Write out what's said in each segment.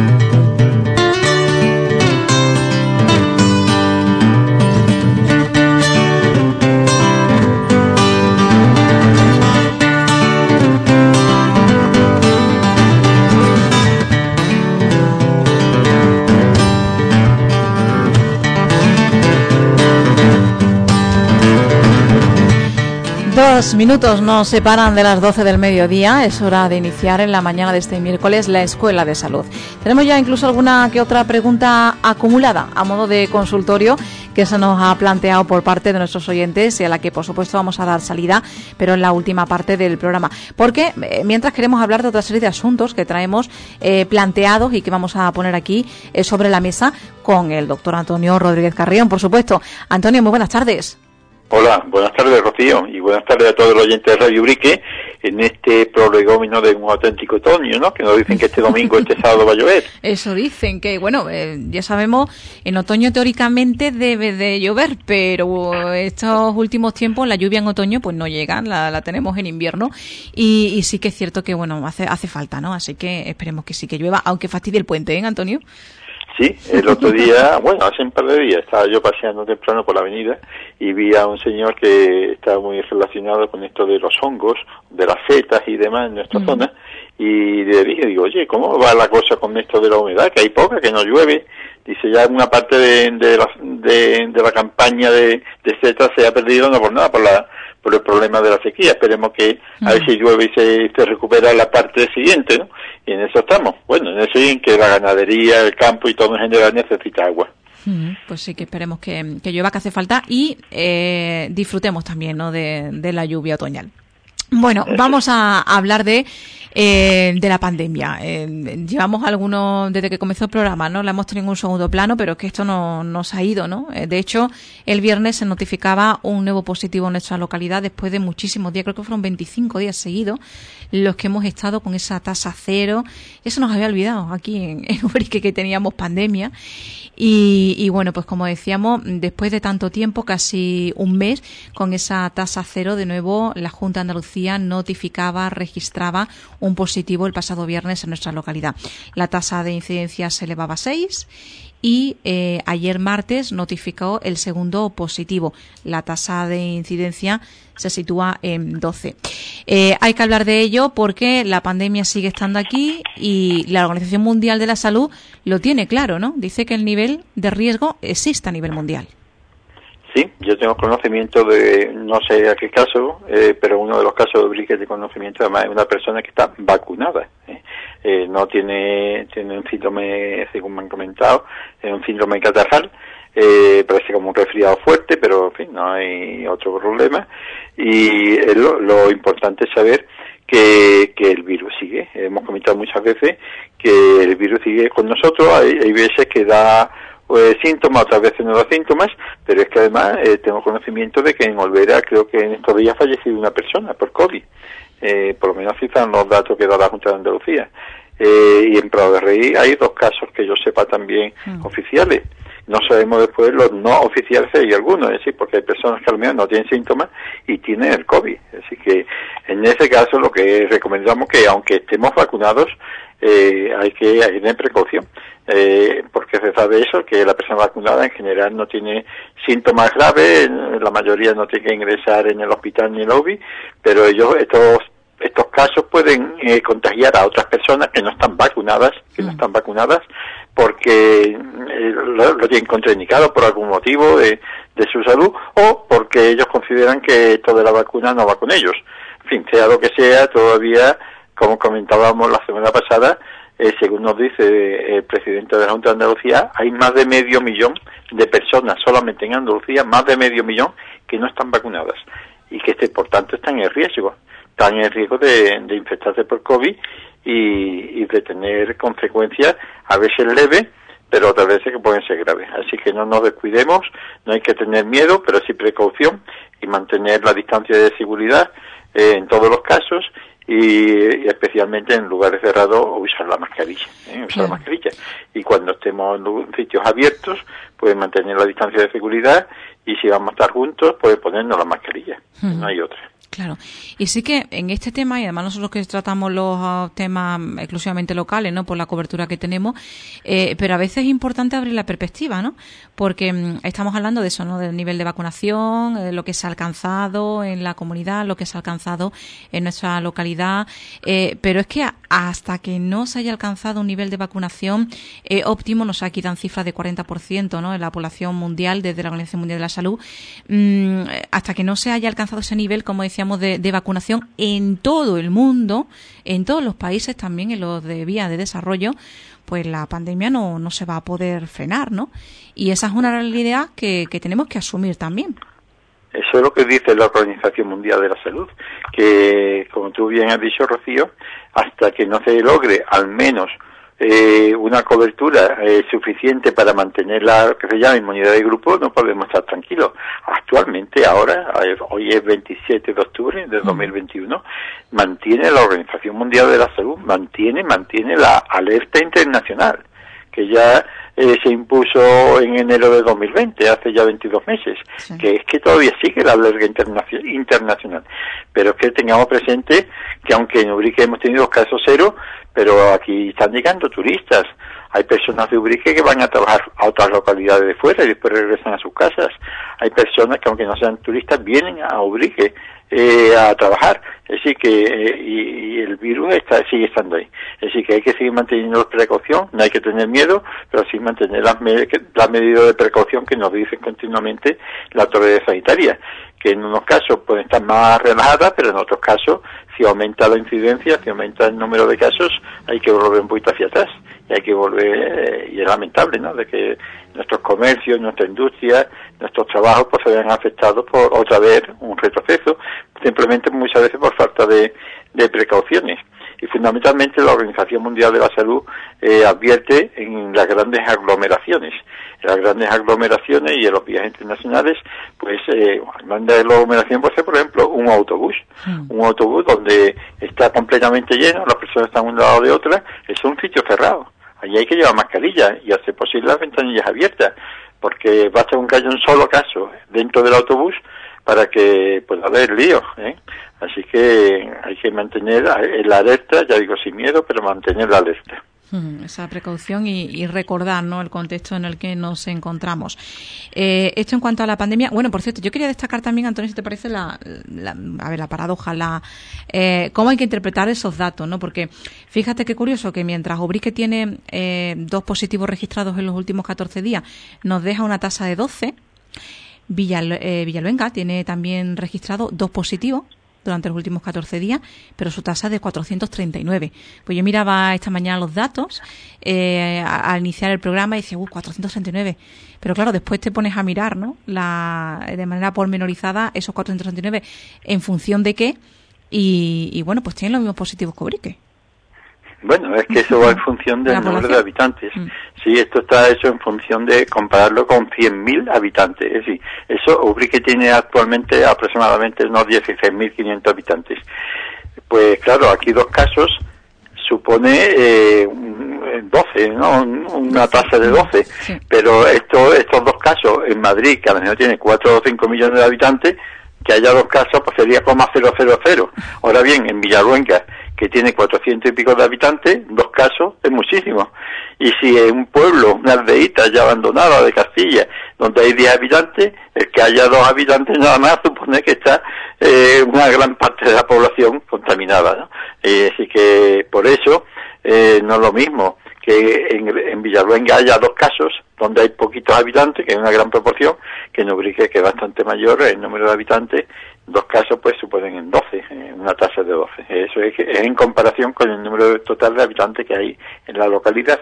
Thank you. Minutos nos separan de las 12 del mediodía. Es hora de iniciar en la mañana de este miércoles la Escuela de Salud. Tenemos ya incluso alguna que otra pregunta acumulada a modo de consultorio que se nos ha planteado por parte de nuestros oyentes y a la que por supuesto vamos a dar salida, pero en la última parte del programa. Porque eh, mientras queremos hablar de otra serie de asuntos que traemos eh, planteados y que vamos a poner aquí eh, sobre la mesa con el doctor Antonio Rodríguez Carrión, por supuesto. Antonio, muy buenas tardes. Hola, buenas tardes Rocío y buenas tardes a todos los oyentes de Radio Brique en este prolegómeno de un auténtico otoño, ¿no? Que nos dicen que este domingo, este sábado va a llover. Eso dicen, que bueno, eh, ya sabemos, en otoño teóricamente debe de llover, pero estos últimos tiempos la lluvia en otoño pues no llega, la, tenemos en invierno y, y, sí que es cierto que bueno, hace, hace falta, ¿no? Así que esperemos que sí que llueva, aunque fastidie el puente, ¿eh, Antonio? Sí, el otro día, bueno, hace un par de días estaba yo paseando temprano por la avenida y vi a un señor que estaba muy relacionado con esto de los hongos, de las setas y demás en nuestra zona y le dije, digo, oye, ¿cómo va la cosa con esto de la humedad? Que hay poca, que no llueve. Dice, ya una parte de, de, la, de, la campaña de, de setas se ha perdido, no por nada, por la por el problema de la sequía. Esperemos que a ver si llueve y se, se recupera la parte siguiente, ¿no? Y en eso estamos. Bueno, en eso y en que la ganadería, el campo y todo en general necesita agua. Pues sí, que esperemos que, que llueva que hace falta y eh, disfrutemos también ¿no? de, de la lluvia otoñal. Bueno, vamos a hablar de eh, de la pandemia. Eh, llevamos algunos, desde que comenzó el programa, ¿no? La hemos tenido en un segundo plano, pero es que esto no nos ha ido, ¿no? Eh, de hecho, el viernes se notificaba un nuevo positivo en nuestra localidad después de muchísimos días, creo que fueron 25 días seguidos, los que hemos estado con esa tasa cero. Eso nos había olvidado aquí en, en Ubrique que teníamos pandemia. Y, y, bueno, pues como decíamos, después de tanto tiempo, casi un mes, con esa tasa cero, de nuevo la Junta de Andalucía notificaba, registraba un positivo el pasado viernes en nuestra localidad. La tasa de incidencia se elevaba a 6 y eh, ayer martes notificó el segundo positivo. La tasa de incidencia se sitúa en 12. Eh, hay que hablar de ello porque la pandemia sigue estando aquí y la Organización Mundial de la Salud lo tiene claro, ¿no? Dice que el nivel de riesgo existe a nivel mundial. Sí, yo tengo conocimiento de, no sé a qué caso, eh, pero uno de los casos de Brique de conocimiento además es una persona que está vacunada. ¿eh? Eh, no tiene, tiene un síndrome, según me han comentado, un síndrome catarral, parece como un resfriado fuerte, pero en fin, no hay otro problema. Y lo, lo importante es saber que, que el virus sigue. Hemos comentado muchas veces que el virus sigue con nosotros, hay, hay veces que da pues, síntomas, otras veces no da síntomas, pero es que además eh, tengo conocimiento de que en Olvera creo que en estos días ha fallecido una persona por COVID. Eh, por lo menos cifran los datos que da la Junta de Andalucía. Eh, y en Prado de Rey hay dos casos que yo sepa también mm. oficiales. No sabemos después los no oficiales hay algunos, es decir, porque hay personas que al menos no tienen síntomas y tienen el COVID. Así que en ese caso lo que recomendamos que aunque estemos vacunados, eh, hay que tener precaución, eh, porque se sabe eso, que la persona vacunada en general no tiene síntomas graves, la mayoría no tiene que ingresar en el hospital ni en el OBI, pero ellos, estos estos casos pueden eh, contagiar a otras personas que no están vacunadas, que no mm. están vacunadas, porque eh, lo, tienen contraindicado por algún motivo de, de, su salud o porque ellos consideran que esto de la vacuna no va con ellos. En fin, sea lo que sea, todavía como comentábamos la semana pasada, eh, según nos dice eh, el presidente de la Junta de Andalucía, hay más de medio millón de personas solamente en Andalucía, más de medio millón que no están vacunadas y que este, por tanto están en riesgo, están en riesgo de, infectarse por COVID y, de tener consecuencias a veces leves, pero otras veces que pueden ser graves. Así que no nos descuidemos, no hay que tener miedo, pero sí precaución y mantener la distancia de seguridad eh, en todos los casos y, especialmente en lugares cerrados usar la mascarilla, ¿eh? usar la mascarilla. Y cuando estemos en sitios abiertos, pues mantener la distancia de seguridad y si vamos a estar juntos, pues ponernos la mascarilla. No hay otra. Claro. Y sí que en este tema, y además nosotros que tratamos los ah, temas exclusivamente locales, ¿no? Por la cobertura que tenemos, eh, pero a veces es importante abrir la perspectiva, ¿no? Porque mm, estamos hablando de eso, ¿no? Del nivel de vacunación, de lo que se ha alcanzado en la comunidad, lo que se ha alcanzado en nuestra localidad, eh, pero es que hasta que no se haya alcanzado un nivel de vacunación eh, óptimo, nos aquí dan cifras de 40%, ¿no? En la población mundial, desde la Organización Mundial de la Salud, mm, hasta que no se haya alcanzado ese nivel, como decía de, vacunación en todo el mundo, en todos los países, también en los de vía de desarrollo, pues la pandemia no, no se va a poder frenar, ¿no? Y esa es una realidad que, que tenemos que asumir también. Eso es lo que dice la Organización Mundial de la Salud, que como tú bien has dicho, Rocío, hasta que no se logre al menos eh, una cobertura eh, suficiente para mantener la que se llama inmunidad de grupo, no podemos estar tranquilos. Actualmente, ahora, hoy es 27 de octubre de 2021, mantiene la Organización Mundial de la Salud, mantiene, mantiene la alerta internacional, que ya eh, se impuso en enero de 2020, hace ya 22 meses, que es que todavía sigue la alerta internacional. Pero es que tengamos presente que aunque en Ubrique hemos tenido casos cero, pero aquí están llegando turistas. Hay personas de Ubrique que van a trabajar a otras localidades de fuera y después regresan a sus casas. Hay personas que aunque no sean turistas vienen a Ubrique eh, a trabajar. Decir, que eh, y, el virus está, sigue estando ahí. Decir, que hay que seguir manteniendo precaución, no hay que tener miedo, pero sí mantener las, las medidas de precaución que nos dicen continuamente la autoridad sanitaria, que en unos casos pueden estar más relajadas, pero en otros casos, si aumenta la incidencia, si aumenta el número de casos, hay que volver un poquito hacia atrás. Y hay que volver, eh, y es lamentable, ¿no?, de que nuestros comercios, nuestra industria, nuestros trabajos pues se vean afectados por otra vez un retroceso simplemente muchas veces por falta de, precauciones. Y fundamentalmente la Organización Mundial de la Salud eh, advierte en las grandes aglomeraciones. En las grandes aglomeraciones y en los viajes internacionales, pues, eh, grande aglomeración puede ser, por ejemplo, un autobús. Hmm. Un autobús donde está completamente lleno, las personas están de un lado de otra, es un sitio cerrado. Allí hay que llevar mascarilla y hacer posible las ventanillas abiertas, porque basta un que un solo caso dentro del autobús para que pueda haber lío. ¿eh? Así que hay que mantener la alerta, ya digo sin miedo, pero mantener la alerta. Esa precaución y, recordar ¿no? el contexto en el que nos encontramos. Eh, esto en cuanto a la pandemia. Bueno, por cierto, yo quería destacar también, Antonio, si te parece, la, a ver, la paradoja, la, eh, cómo hay que interpretar esos datos, ¿no? Porque fíjate qué curioso que mientras Obrique tiene eh, dos positivos registrados en los últimos 14 días, nos deja una tasa de 12 eh, Villaluenga tiene también registrado dos positivos durante los últimos 14 días, pero su tasa es de 439. Pues yo miraba esta mañana los datos eh, al iniciar el programa y decía, uh, 439. Pero claro, después te pones a mirar, ¿no? La, de manera pormenorizada esos 439 en función de qué. Y, bueno, pues tienen los mismos positivos que Ubrique. Bueno, es que eso va en función del número de habitantes. Mm. Sí, esto está hecho en función de compararlo con 100.000 habitantes. Es decir, eso Ubrique tiene actualmente aproximadamente unos 16.500 habitantes. Pues claro, aquí dos casos supone eh, 12, ¿no? Una tasa de 12. Pero esto, estos dos casos en Madrid, que a lo mejor tiene 4 o 5 millones de habitantes, que haya dos casos, pues sería como 000. Ahora bien, en Villaruenca, que tiene 400 y pico de habitantes, dos casos es muchísimo. Y si en un pueblo, una aldeita ya abandonada de Castilla, donde hay 10 habitantes, el que haya dos habitantes nada más supone que está eh, una gran parte de la población contaminada. ¿no? Eh, así que por eso eh, no es lo mismo que en, en Villaluenga haya dos casos donde hay poquitos habitantes, que es una gran proporción, que en Ubrique, que es bastante mayor el número de habitantes, dos casos pues suponen en 12, en una tasa de 12. Eso es, en comparación con el número total de habitantes que hay en la localidad.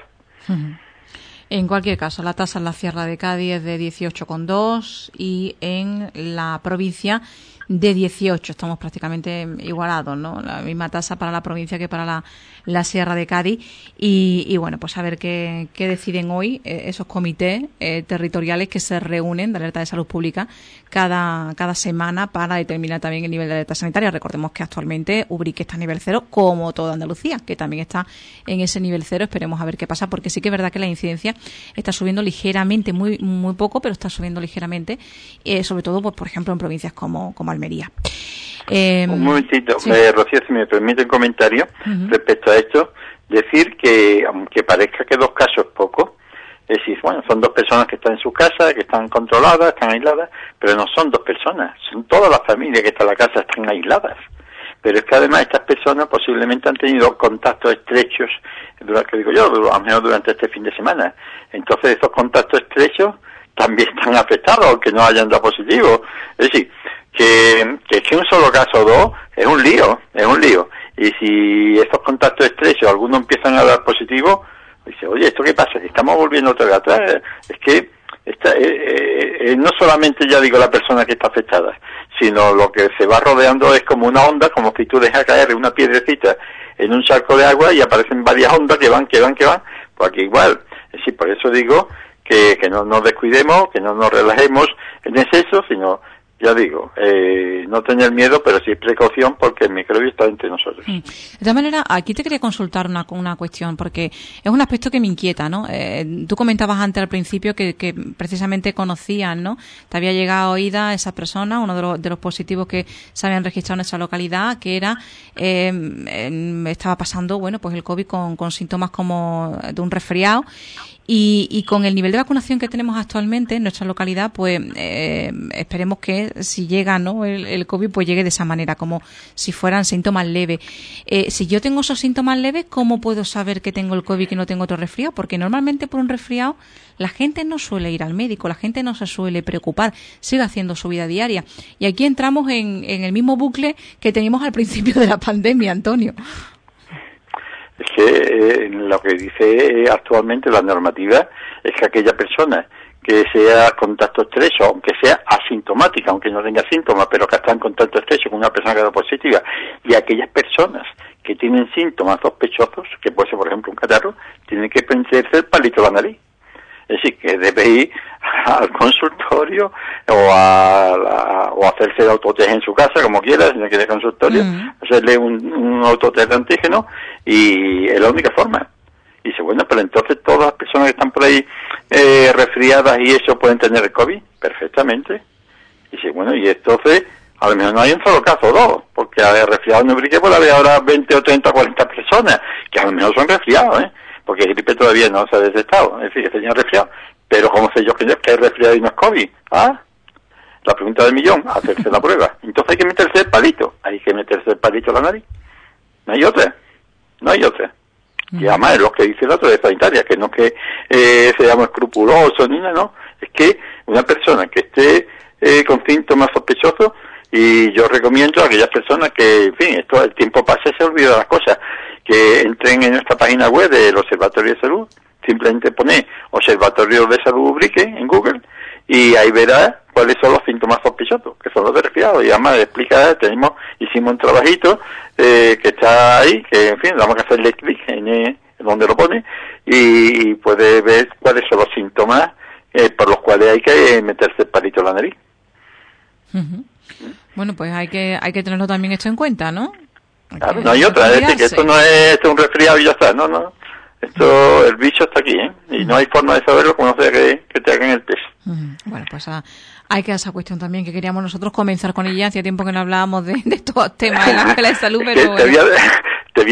En cualquier caso, la tasa en la Sierra de Cádiz es de 18,2 y en la provincia de 18. Estamos prácticamente igualados, ¿no? La misma tasa para la provincia que para la, la Sierra de Cádiz. Y, bueno, pues a ver qué, qué deciden hoy eh, esos comités eh, territoriales que se reúnen de alerta de salud pública cada, cada semana para determinar también el nivel de alerta sanitaria. Recordemos que actualmente Ubrique está a nivel cero, como toda Andalucía, que también está en ese nivel cero. Esperemos a ver qué pasa, porque sí que es verdad que la incidencia está subiendo ligeramente, muy, muy poco, pero está subiendo ligeramente, eh, sobre todo, pues, por ejemplo, en provincias como, como Almería. un momentito, Rocío, si me permite un comentario respecto a esto, decir que aunque parezca que dos casos es poco, es decir, bueno, son dos personas que están en su casa, que están controladas, están aisladas, pero no son dos personas, son todas las familias que están en la casa, están aisladas. Pero es que además estas personas posiblemente han tenido contactos estrechos, que digo yo, al menos durante este fin de semana. Entonces esos contactos estrechos también están afectados, aunque no hayan dado positivo. Es decir, que, que, que un solo caso o dos es un lío, es un lío. Y si estos contactos estrechos, algunos empiezan a dar positivo, dice, oye, ¿esto qué pasa? Estamos volviendo otra vez atrás. Es que esta, eh, eh, eh, no solamente ya digo la persona que está afectada, sino lo que se va rodeando es como una onda, como si tú dejas caer una piedrecita en un charco de agua y aparecen varias ondas que van, que van, que van, pues aquí igual. Es decir, por eso digo que, que no nos descuidemos, que no nos relajemos en exceso, sino ya digo, eh, no tener miedo, pero sí precaución porque el microbio está entre nosotros. Mm. De todas maneras, aquí te quería consultar una, una cuestión, porque es un aspecto que me inquieta, ¿no? Eh, tú comentabas antes al principio que, que, precisamente conocían, ¿no? Te había llegado oída esa persona, uno de los, de los positivos que se habían registrado en esa localidad, que era, eh, estaba pasando, bueno, pues el COVID con, con síntomas como de un resfriado y, y, con el nivel de vacunación que tenemos actualmente en nuestra localidad, pues eh, esperemos que si llega ¿no? el, COVID, pues llegue de esa manera, como si fueran síntomas leves. Eh, si yo tengo esos síntomas leves, ¿cómo puedo saber que tengo el COVID y que no tengo otro resfriado? Porque normalmente por un resfriado la gente no suele ir al médico, la gente no se suele preocupar, sigue haciendo su vida diaria. Y aquí entramos en, en el mismo bucle que teníamos al principio de la pandemia, Antonio que eh, lo que dice actualmente la normativa es que aquella persona que sea contacto estrecho, aunque sea asintomática, aunque no tenga síntomas, pero que está en contacto estrecho con una persona que da positiva, y aquellas personas que tienen síntomas sospechosos, que puede ser por ejemplo un catarro, tienen que prenderse el palito de la nariz. Es decir, que debe ir al consultorio o a, o hacerse el autotest en su casa, como quiera, si no quiere consultorio, mm. hacerle un, un autotest de antígeno y es la única forma. Y dice, bueno, pero entonces todas las personas que están por ahí eh, resfriadas y eso pueden tener el COVID, perfectamente. Y dice, bueno, y entonces a lo mejor no hay un solo caso, dos, porque a ver, resfriado en Ubrique puede haber ahora 20 o 30 o 40 personas, que a lo mejor son resfriados, ¿eh? Porque gripe todavía no se ha detectado, es decir, que tenía resfriado. Pero ¿cómo sé yo que, que es resfriado y no es COVID? ¿Ah? La pregunta del millón, hacerse la prueba. Entonces hay que meterse el palito, hay que meterse el palito a la nariz. No hay otra, no hay otra. Y además es lo que dice el otro de sanitaria, que no es que eh, seamos escrupulosos ni nada, no. Es que una persona que esté eh, con síntomas sospechosos, y yo recomiendo a aquellas personas que, en fin, esto el tiempo pasa y se olvida las cosas, que entren en nuestra página web del Observatorio de Salud, simplemente pone Observatorio de Salud Ubrique en Google y ahí verá cuáles son los síntomas sospechosos, que son los de resfriado. Y además explica, tenemos, hicimos un trabajito eh, que está ahí, que en fin, vamos a hacerle clic en, en, donde lo pone y, puede ver cuáles son los síntomas eh, por los cuales hay que meterse el palito en la nariz. Bueno, pues hay que, hay que tenerlo también esto en cuenta, ¿no? Claro, no hay otra, es decir, que esto no es, un resfriado y ya está, no, no. Esto, el bicho está aquí, ¿eh? Y no hay forma de saberlo como no sea que, que te hagan el test. Bueno, pues a, hay que esa cuestión también que queríamos nosotros comenzar con ella. Hacía tiempo que no hablábamos de, de estos temas de la de salud, pero te, voy a,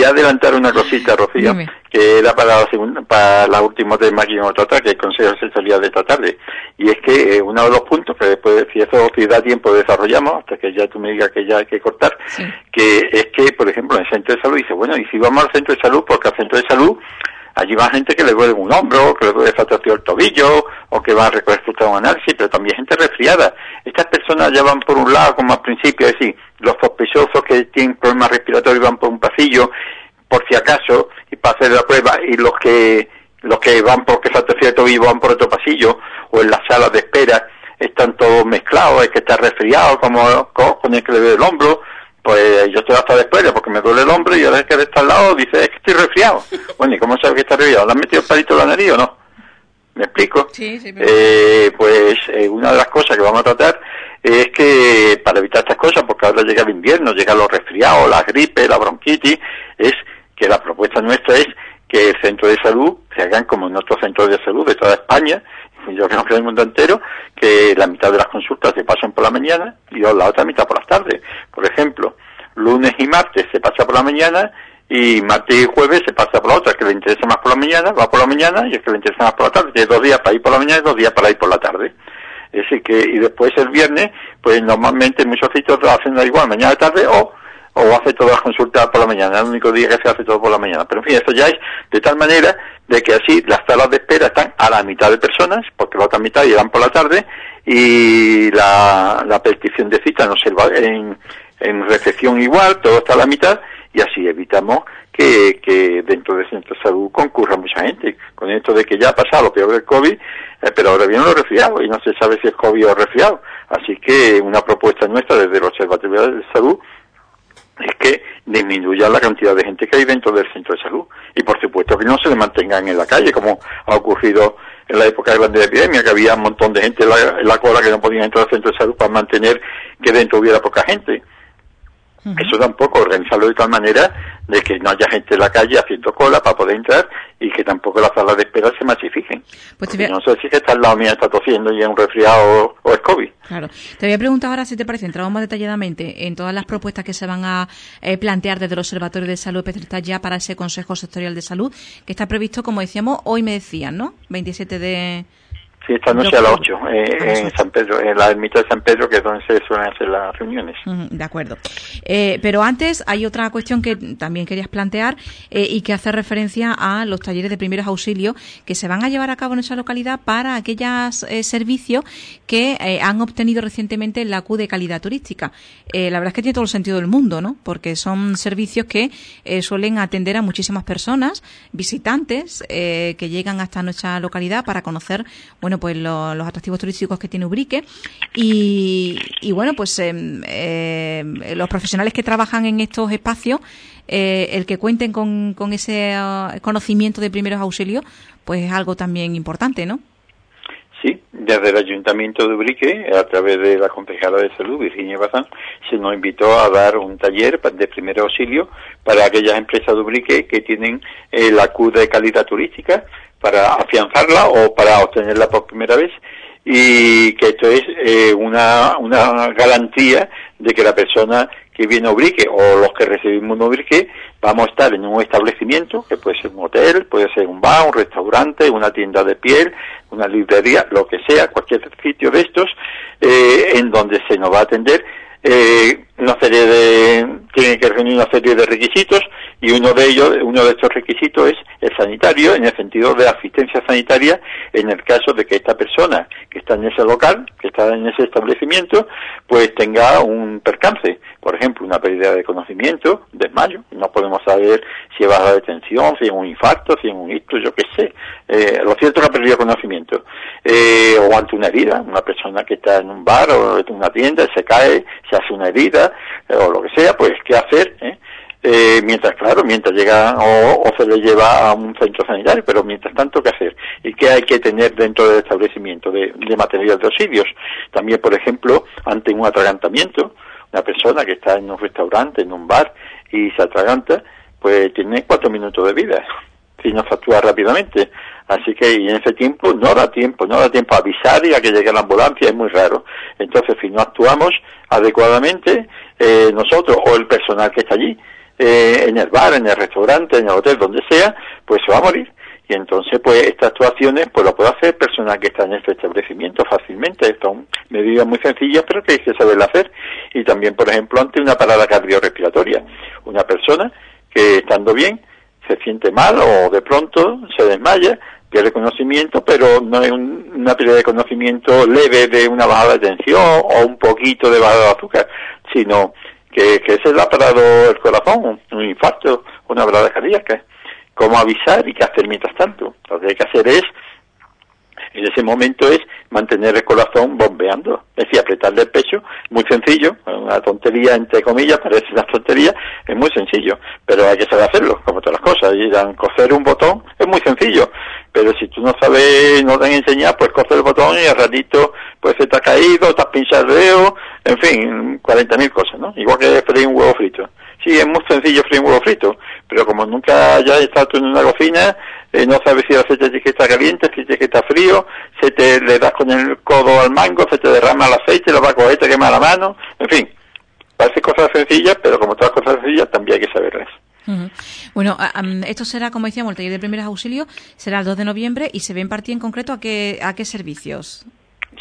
adelantar una cosita, Rocío, que era para la, segunda, para la última tema que íbamos a tratar, que el Consejo de Sexualidad de esta tarde. Y es que eh, uno de los puntos que después, si eso si da tiempo, desarrollamos, hasta que ya tú me digas que ya hay que cortar, que es que, por ejemplo, en el centro de salud dice, bueno, y si vamos al centro de salud, porque al centro de salud Allí va gente que le duele un hombro, que le duele fractura el tobillo, o que va a recoger un análisis, pero también gente resfriada. Estas personas ya van por un lado, como al principio, es decir, los sospechosos que tienen problemas respiratorios van por un pasillo, por si acaso, y para hacer la prueba, y los que los que van porque fractura el tobillo van por otro pasillo, o en las salas de espera, están todos mezclados, es que está resfriado, como con el que le duele el hombro, pues yo estoy hasta después porque me duele el hombro y ahora que está al lado dice, es que estoy resfriado. bueno, ¿y cómo sabes que está resfriado? ¿Le has metido el palito en la nariz o no? ¿Me explico? Sí, sí, eh, pues eh, una de las cosas que vamos a tratar es que para evitar estas cosas, porque ahora llega el invierno, llegan los resfriados, la gripe, la bronquitis, es que la propuesta nuestra es que el centro de salud se hagan como en otros centros de salud de toda España, yo creo que en el mundo entero, que la mitad de las consultas se pasan por la mañana y la otra mitad por las tardes. Por ejemplo, lunes y martes se pasa por la mañana y martes y jueves se pasa por la otra, que le interesa más por la mañana, va por la mañana y es que le interesa más por la tarde. Tiene dos días para ir por la mañana y dos días para ir por la tarde. Es decir, que, y después el viernes, pues normalmente muchos sitios hacen igual, mañana y tarde o o hace todas las consultas por la mañana, el único día que se hace todo por la mañana. Pero en fin, esto ya es de tal manera de que así las salas de espera están a la mitad de personas, porque la otra mitad llegan por la tarde, y la, la petición de cita no se va en, en recepción igual, todo está a la mitad, y así evitamos que, que dentro del centro de salud concurra mucha gente. Con esto de que ya ha pasado lo peor del COVID, eh, pero ahora viene lo resfriado y no se sabe si es COVID o resfriado. Así que una propuesta nuestra desde el Observatorio de Salud es que disminuya la cantidad de gente que hay dentro del centro de salud. Y por supuesto que no se le mantengan en la calle, como ha ocurrido en la época de la epidemia, que había un montón de gente en la, en la cola que no podían entrar al centro de salud para mantener que dentro hubiera poca gente. Eso tampoco, organizarlo de tal manera de que no haya gente en la calle haciendo cola para poder entrar y que tampoco las salas de espera se masifiquen. Pues No sé si que está al lado mío está tosiendo y es un resfriado o, es COVID. Claro. Te voy a preguntar ahora si te parece, entramos más detalladamente en todas las propuestas que se van a eh, plantear desde el Observatorio de Salud Especialista ya para ese Consejo Sectorial de Salud, que está previsto, como decíamos, hoy me decían, ¿no? 27 de Sí, esta noche a las 8 eh, en San Pedro, en la ermita de San Pedro, que es donde se suelen hacer las reuniones. De acuerdo. Eh, pero antes hay otra cuestión que también querías plantear eh, y que hace referencia a los talleres de primeros auxilios que se van a llevar a cabo en esa localidad para aquellos servicios que han obtenido recientemente la Q de calidad turística. la verdad es que tiene todo el sentido del mundo, ¿no? Porque son servicios que suelen atender a muchísimas personas, visitantes, que llegan hasta nuestra localidad para conocer, bueno, pues los atractivos turísticos que tiene Ubrique y, bueno, pues em, em, los profesionales que trabajan en estos espacios, eh, el que cuenten con, con ese uh, conocimiento de primeros auxilios, pues es algo también importante, ¿no? Sí, desde el Ayuntamiento de Ubrique, a través de la concejala de salud, Virginia Bazán, se nos invitó a dar un taller de primer auxilio para aquellas empresas de Ubrique que tienen eh, la Q de calidad turística para afianzarla o para obtenerla por primera vez y que esto es eh, una, una garantía de que la persona que viene a Ubrique o los que recibimos un Ubrique vamos a estar en un establecimiento que puede ser un hotel, puede ser un bar, un restaurante, una tienda de piel, una librería, lo que sea, cualquier sitio de estos eh, en donde se nos va a atender eh, una serie de tiene que reunir una serie de requisitos y uno de ellos uno de estos requisitos es el sanitario en el sentido de asistencia sanitaria en el caso de que esta persona que está en ese local que está en ese establecimiento pues tenga un percance. Por ejemplo una pérdida de conocimiento desmayo. No podemos saber si va a la detención si es un infarto si es un ictus yo qué sé. Eh, lo cierto es que ha perdido conocimiento. Eh, o ante una herida una persona que está en un bar o en una tienda se cae se hace una herida o lo que sea, pues qué hacer, ¿eh? Eh, mientras, claro, mientras llega o, se le lleva a un centro sanitario, pero mientras tanto, ¿qué hacer? ¿Y qué hay que tener dentro del establecimiento de, de material de auxilios? También, por ejemplo, ante un atragantamiento, una persona que está en un restaurante, en un bar, y se atraganta, pues tiene cuatro minutos de vida, si no se rápidamente. Así que y en ese tiempo no da tiempo, no da tiempo a avisar y a que llegue la ambulancia, es muy raro. Entonces, si no actuamos adecuadamente, eh, nosotros o el personal que está allí, eh, en el bar, en el restaurante, en el hotel, donde sea, pues se va a morir. Y entonces, pues estas actuaciones, pues lo puede hacer personal que está en este establecimiento fácilmente. Son medidas muy sencillas, pero que hay que saberlas hacer. Y también, por ejemplo, ante una parada cardiorrespiratoria. Una persona que estando bien, se siente mal o de pronto se desmaya, pierde conocimiento, pero no es una pérdida de conocimiento leve de una bajada de tensión o un poquito de bajada de azúcar, sino que, que se le ha parado el corazón, un infarto, una parada cardíaca. ¿Cómo avisar y qué hacer mientras tanto? Lo que hay que hacer es, en ese momento es mantener el corazón bombeando, es decir, apretarle el pecho, muy sencillo, una tontería entre comillas, parece una tontería, es muy sencillo, pero hay que saber hacerlo, como todas las cosas, y coser un botón es muy sencillo, pero si tú no sabes, no te han enseñado, pues coser el botón y al ratito pues se te ha caído, te has pinchado el dedo, en fin, 40.000 cosas, ¿no? Igual que freír un huevo frito. Sí, es muy sencillo freír un huevo frito, pero como nunca hayas estado en una cocina, eh, no sabes si el aceite tiene que estar caliente, si tiene que estar frío, se te le das con el codo al mango, se te derrama el aceite, lo va a coger, te quema la mano, en fin, parece cosas sencillas, pero como todas cosas sencillas también hay que saberlas. Bueno, esto será, como decíamos, el taller de primeros auxilios será el 2 de noviembre y se ve en partida en concreto a qué, a qué servicios.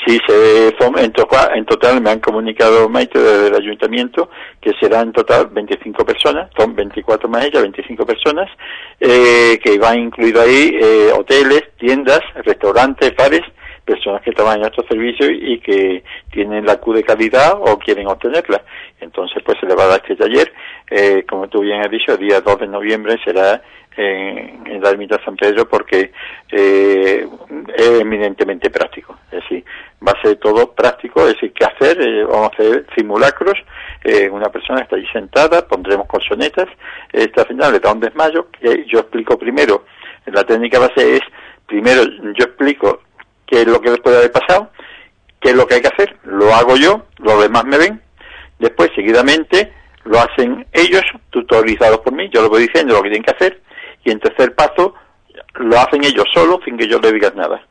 Sí, se, en, total me han comunicado Maite desde el ayuntamiento que serán en total 25 personas, son 24 más ella, 25 personas, eh, que van incluido ahí eh, hoteles, tiendas, restaurantes, bares, personas que trabajan en estos servicios y que tienen la Q de calidad o quieren obtenerla. Entonces, pues se le va a dar este taller. Eh, como tú bien has dicho, el día 2 de noviembre será en, la ermita San Pedro porque eh, es eminentemente práctico. Es decir, va a ser todo práctico, es decir, qué hacer, eh, vamos a hacer simulacros, eh, una persona está ahí sentada, pondremos colchonetas, esta final le da un desmayo, que yo explico primero, la técnica base es, primero yo explico qué es lo que les puede haber pasado, qué es lo que hay que hacer, lo hago yo, los demás me ven, después seguidamente lo hacen ellos, tutorizados por mí, yo lo voy diciendo lo que tienen que hacer, y en tercer paso lo hacen ellos solos sin que yo le diga nada.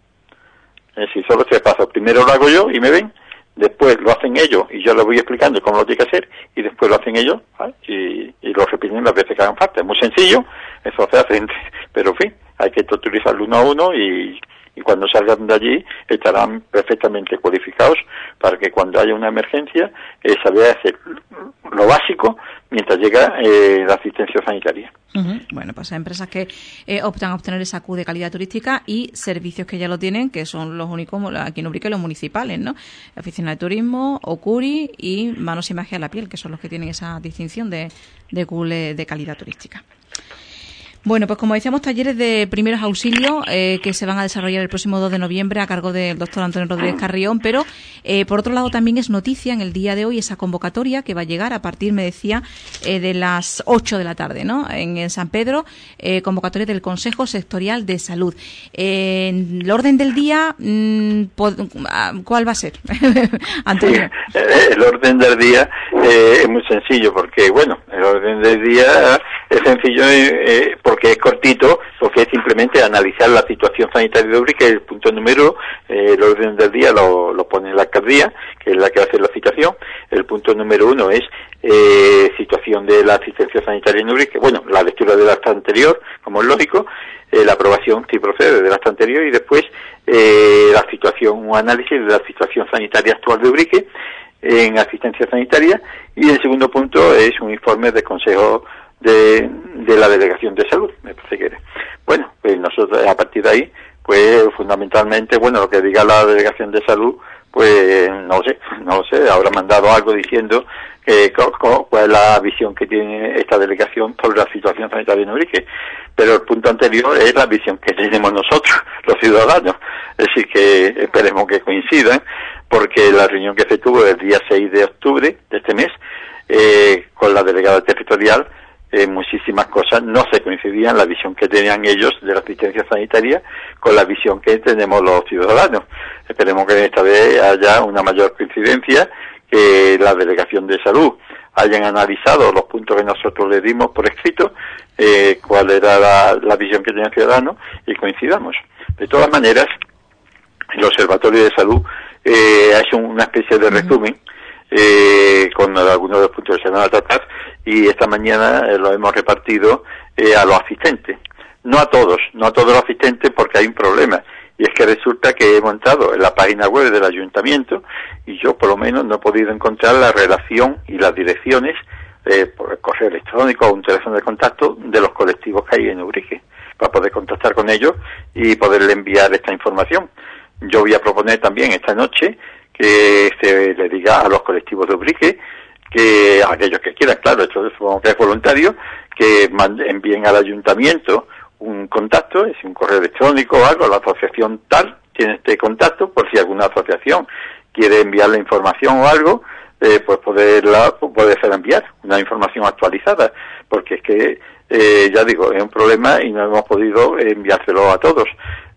Es decir, solo tres pasos. Primero lo hago yo y me ven, después lo hacen ellos y yo les voy explicando cómo lo tiene que hacer y después lo hacen ellos y, lo repiten las veces que hagan falta. Es muy sencillo, eso se hace, pero en fin, hay que utilizarlo uno a uno y y cuando salgan de allí estarán perfectamente cualificados para que cuando haya una emergencia eh, saber hacer lo básico mientras llega eh, la asistencia sanitaria. Bueno, pues hay empresas que eh, optan a obtener esa Q de calidad turística y servicios que ya lo tienen, que son los únicos aquí en Ubrique los municipales, ¿no? Oficina de Turismo, Ocuri y Manos y Magia a la Piel, que son los que tienen esa distinción de, de Q de calidad turística. Bueno, pues como decíamos, talleres de primeros auxilios eh, que se van a desarrollar el próximo 2 de noviembre a cargo del doctor Antonio Rodríguez Carrión, pero eh, por otro lado también es noticia en el día de hoy esa convocatoria que va a llegar a partir, me decía, eh, de las 8 de la tarde, ¿no? En, San Pedro, convocatoria del Consejo Sectorial de Salud. en el orden del día, mm, ¿cuál va a ser, Antonio? El orden del día es muy sencillo porque, bueno, el orden del día es sencillo porque es cortito, porque es simplemente analizar la situación sanitaria de Uri, que es el punto número, eh, el orden del día lo, lo, pone la alcaldía, que es la que hace la citación. El punto número uno es eh, situación de la asistencia sanitaria en Uri, que bueno, la lectura del acta anterior, como es lógico, eh, la aprobación si procede del acta anterior y después eh, la situación, un análisis de la situación sanitaria actual de Ubrique en asistencia sanitaria y el segundo punto es un informe de consejo de, de la Delegación de Salud, me parece que Bueno, pues nosotros a partir de ahí, pues fundamentalmente, bueno, lo que diga la Delegación de Salud, pues no sé, no sé, habrá mandado algo diciendo que cuál es la visión que tiene esta delegación sobre la situación sanitaria en Urique. Pero el punto anterior es la visión que tenemos nosotros, los ciudadanos. Es decir, que esperemos que coincidan, porque la reunión que se tuvo el día 6 de octubre de este mes, eh, con la delegada territorial, eh, muchísimas cosas no se coincidían la visión que tenían ellos de la asistencia sanitaria con la visión que tenemos los ciudadanos. Esperemos que esta vez haya una mayor coincidencia, que la delegación de salud hayan analizado los puntos que nosotros le dimos por escrito, eh, cuál era la, visión que tenía el ciudadano y coincidamos. De todas maneras, el Observatorio de Salud eh, ha hecho una especie de resumen eh, con algunos de los puntos que se van a tratar y esta mañana eh, lo hemos repartido eh, a los asistentes. No a todos, no a todos los asistentes porque hay un problema y es que resulta que he montado en la página web del ayuntamiento y yo por lo menos no he podido encontrar la relación y las direcciones eh, por correo electrónico o un teléfono de contacto de los colectivos que hay en Urique para poder contactar con ellos y poderle enviar esta información. Yo voy a proponer también esta noche que se le diga a los colectivos de Ubrique que aquellos que quieran, claro, esto es voluntario, que envíen al ayuntamiento un contacto, es un correo electrónico o algo, la asociación tal tiene este contacto, por si alguna asociación quiere enviar la información o algo, eh, pues poderla, puede ser enviar una información actualizada, porque es que, eh, ya digo, es un problema y no hemos podido enviárselo a todos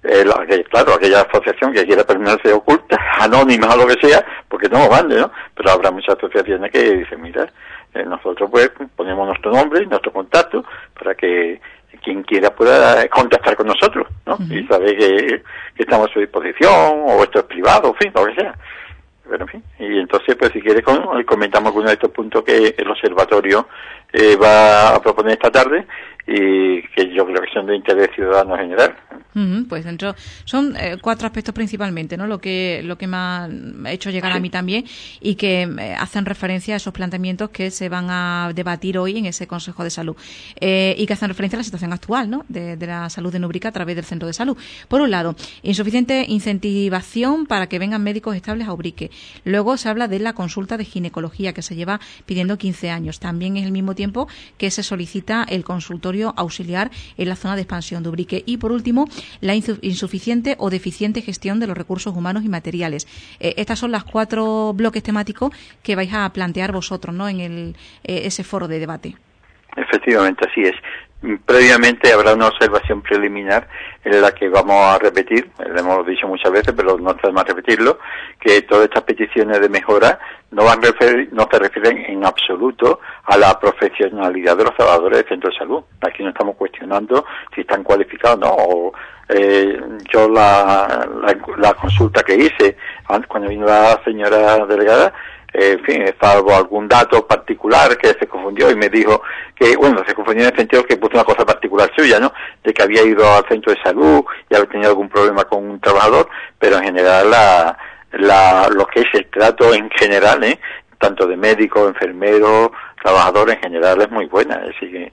eh, claro, aquella asociación que quiera terminarse oculta, anónima o lo que sea, porque no vale, ¿no? Pero habrá muchas asociaciones que dicen, mira, eh, nosotros pues ponemos nuestro nombre nuestro contacto para que quien quiera pueda contactar con nosotros, ¿no? Y sabe que, estamos a su disposición, o esto es privado, en fin, lo que sea. Pero, en fin, y entonces, pues si quiere, comentamos algunos de estos puntos que el observatorio eh, va a proponer esta tarde y que yo creo que son de interés ciudadano general. Pues dentro son eh, cuatro aspectos principalmente, ¿no? Lo que lo que me ha hecho llegar a mí también y que eh, hacen referencia a esos planteamientos que se van a debatir hoy en ese Consejo de Salud eh, y que hacen referencia a la situación actual, ¿no? De, la salud de Núbrica a través del centro de salud. Por un lado, insuficiente incentivación para que vengan médicos estables a Ubrique. Luego se habla de la consulta de ginecología que se lleva pidiendo 15 años. También es el mismo tiempo que se solicita el consultorio auxiliar en la zona de expansión de Ubrique. Y por último, la insuficiente o deficiente gestión de los recursos humanos y materiales. Eh, estas son las cuatro bloques temáticos que vais a plantear vosotros ¿no? en el, eh, ese foro de debate. Efectivamente, así es. Previamente habrá una observación preliminar en la que vamos a repetir, lo hemos dicho muchas veces, pero no está más repetirlo, que todas estas peticiones de mejora no, van no se refieren en absoluto a la profesionalidad de los trabajadores del centro de salud. Aquí no estamos cuestionando si están cualificados o no. Eh, yo la, la consulta que hice cuando vino la señora delegada en fin, salvo algún dato particular que se confundió y me dijo que, bueno, se confundió en el sentido que puso una cosa particular suya, ¿no? De que había ido al centro de salud y había tenido algún problema con un trabajador, pero en general la, la, lo que es el trato en general, ¿eh? Tanto de médico, enfermero, trabajador en general es muy buena. Así que,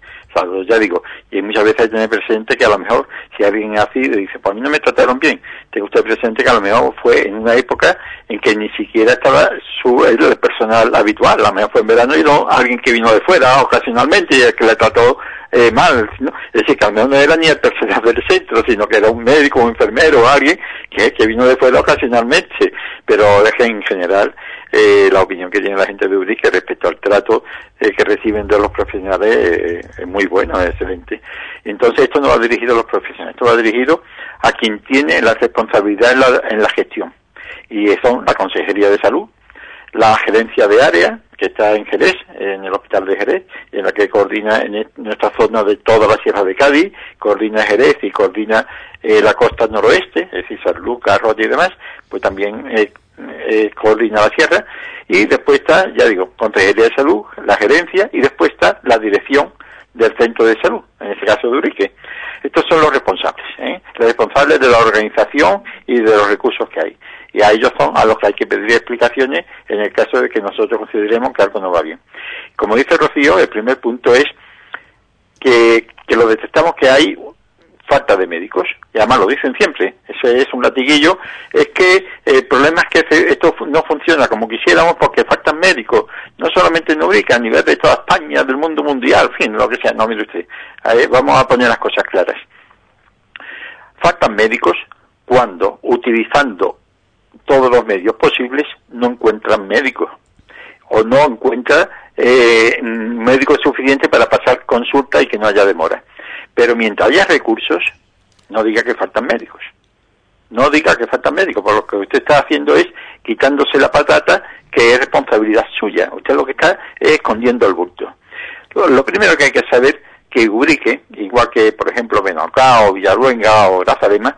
ya digo, y muchas veces hay que tener presente que a lo mejor si alguien así dice, pues a mí no me trataron bien, tengo usted presente que a lo mejor fue en una época en que ni siquiera estaba su el personal habitual, a lo mejor fue en verano y no alguien que vino de fuera ocasionalmente y que le trató eh, mal, ¿no? es decir, que al menos no era ni el personal del centro, sino que era un médico, un enfermero alguien que, que vino de fuera ocasionalmente, pero en general eh, la opinión que tiene la gente de Ubrique respecto al trato eh, que reciben de los profesionales eh, es muy bueno, es excelente. Entonces esto no va dirigido a los profesionales, esto va dirigido a quien tiene la responsabilidad en la, en la gestión y son la Consejería de Salud, la Gerencia de Área, que está en Jerez, en el Hospital de Jerez, en la que coordina en nuestra zona de toda la Sierra de Cádiz, coordina Jerez y coordina la costa noroeste, es decir, San Lucas, y demás, pues también eh, coordina la sierra, y después está, ya digo, Consejería de Salud, la gerencia, y después está la dirección del centro de salud, en este caso de Urique. Estos son los responsables, ¿eh? los responsables de la organización y de los recursos que hay. Y a ellos son a los que hay que pedir explicaciones en el caso de que nosotros consideremos que algo no va bien. Como dice Rocío, el primer punto es que, lo detectamos que hay falta de médicos, y además lo dicen siempre, ese es un latiguillo, es que el problema es que esto no funciona como quisiéramos porque faltan médicos, no solamente en Ubrica, a nivel de toda España, del mundo mundial, en fin, lo que sea, no, mire usted, vamos a poner las cosas claras. Faltan médicos cuando, utilizando todos los medios posibles, no encuentran médicos, o no encuentran eh, médicos suficientes para pasar consulta y que no haya demora. Pero mientras haya recursos, no diga que faltan médicos. No diga que faltan médicos, porque lo que usted está haciendo es quitándose la patata, que es responsabilidad suya. Usted lo que está es escondiendo el bulto. Lo, primero que hay que saber que Ubrique, igual que por ejemplo Benocá o Villaruenga o Grazalema,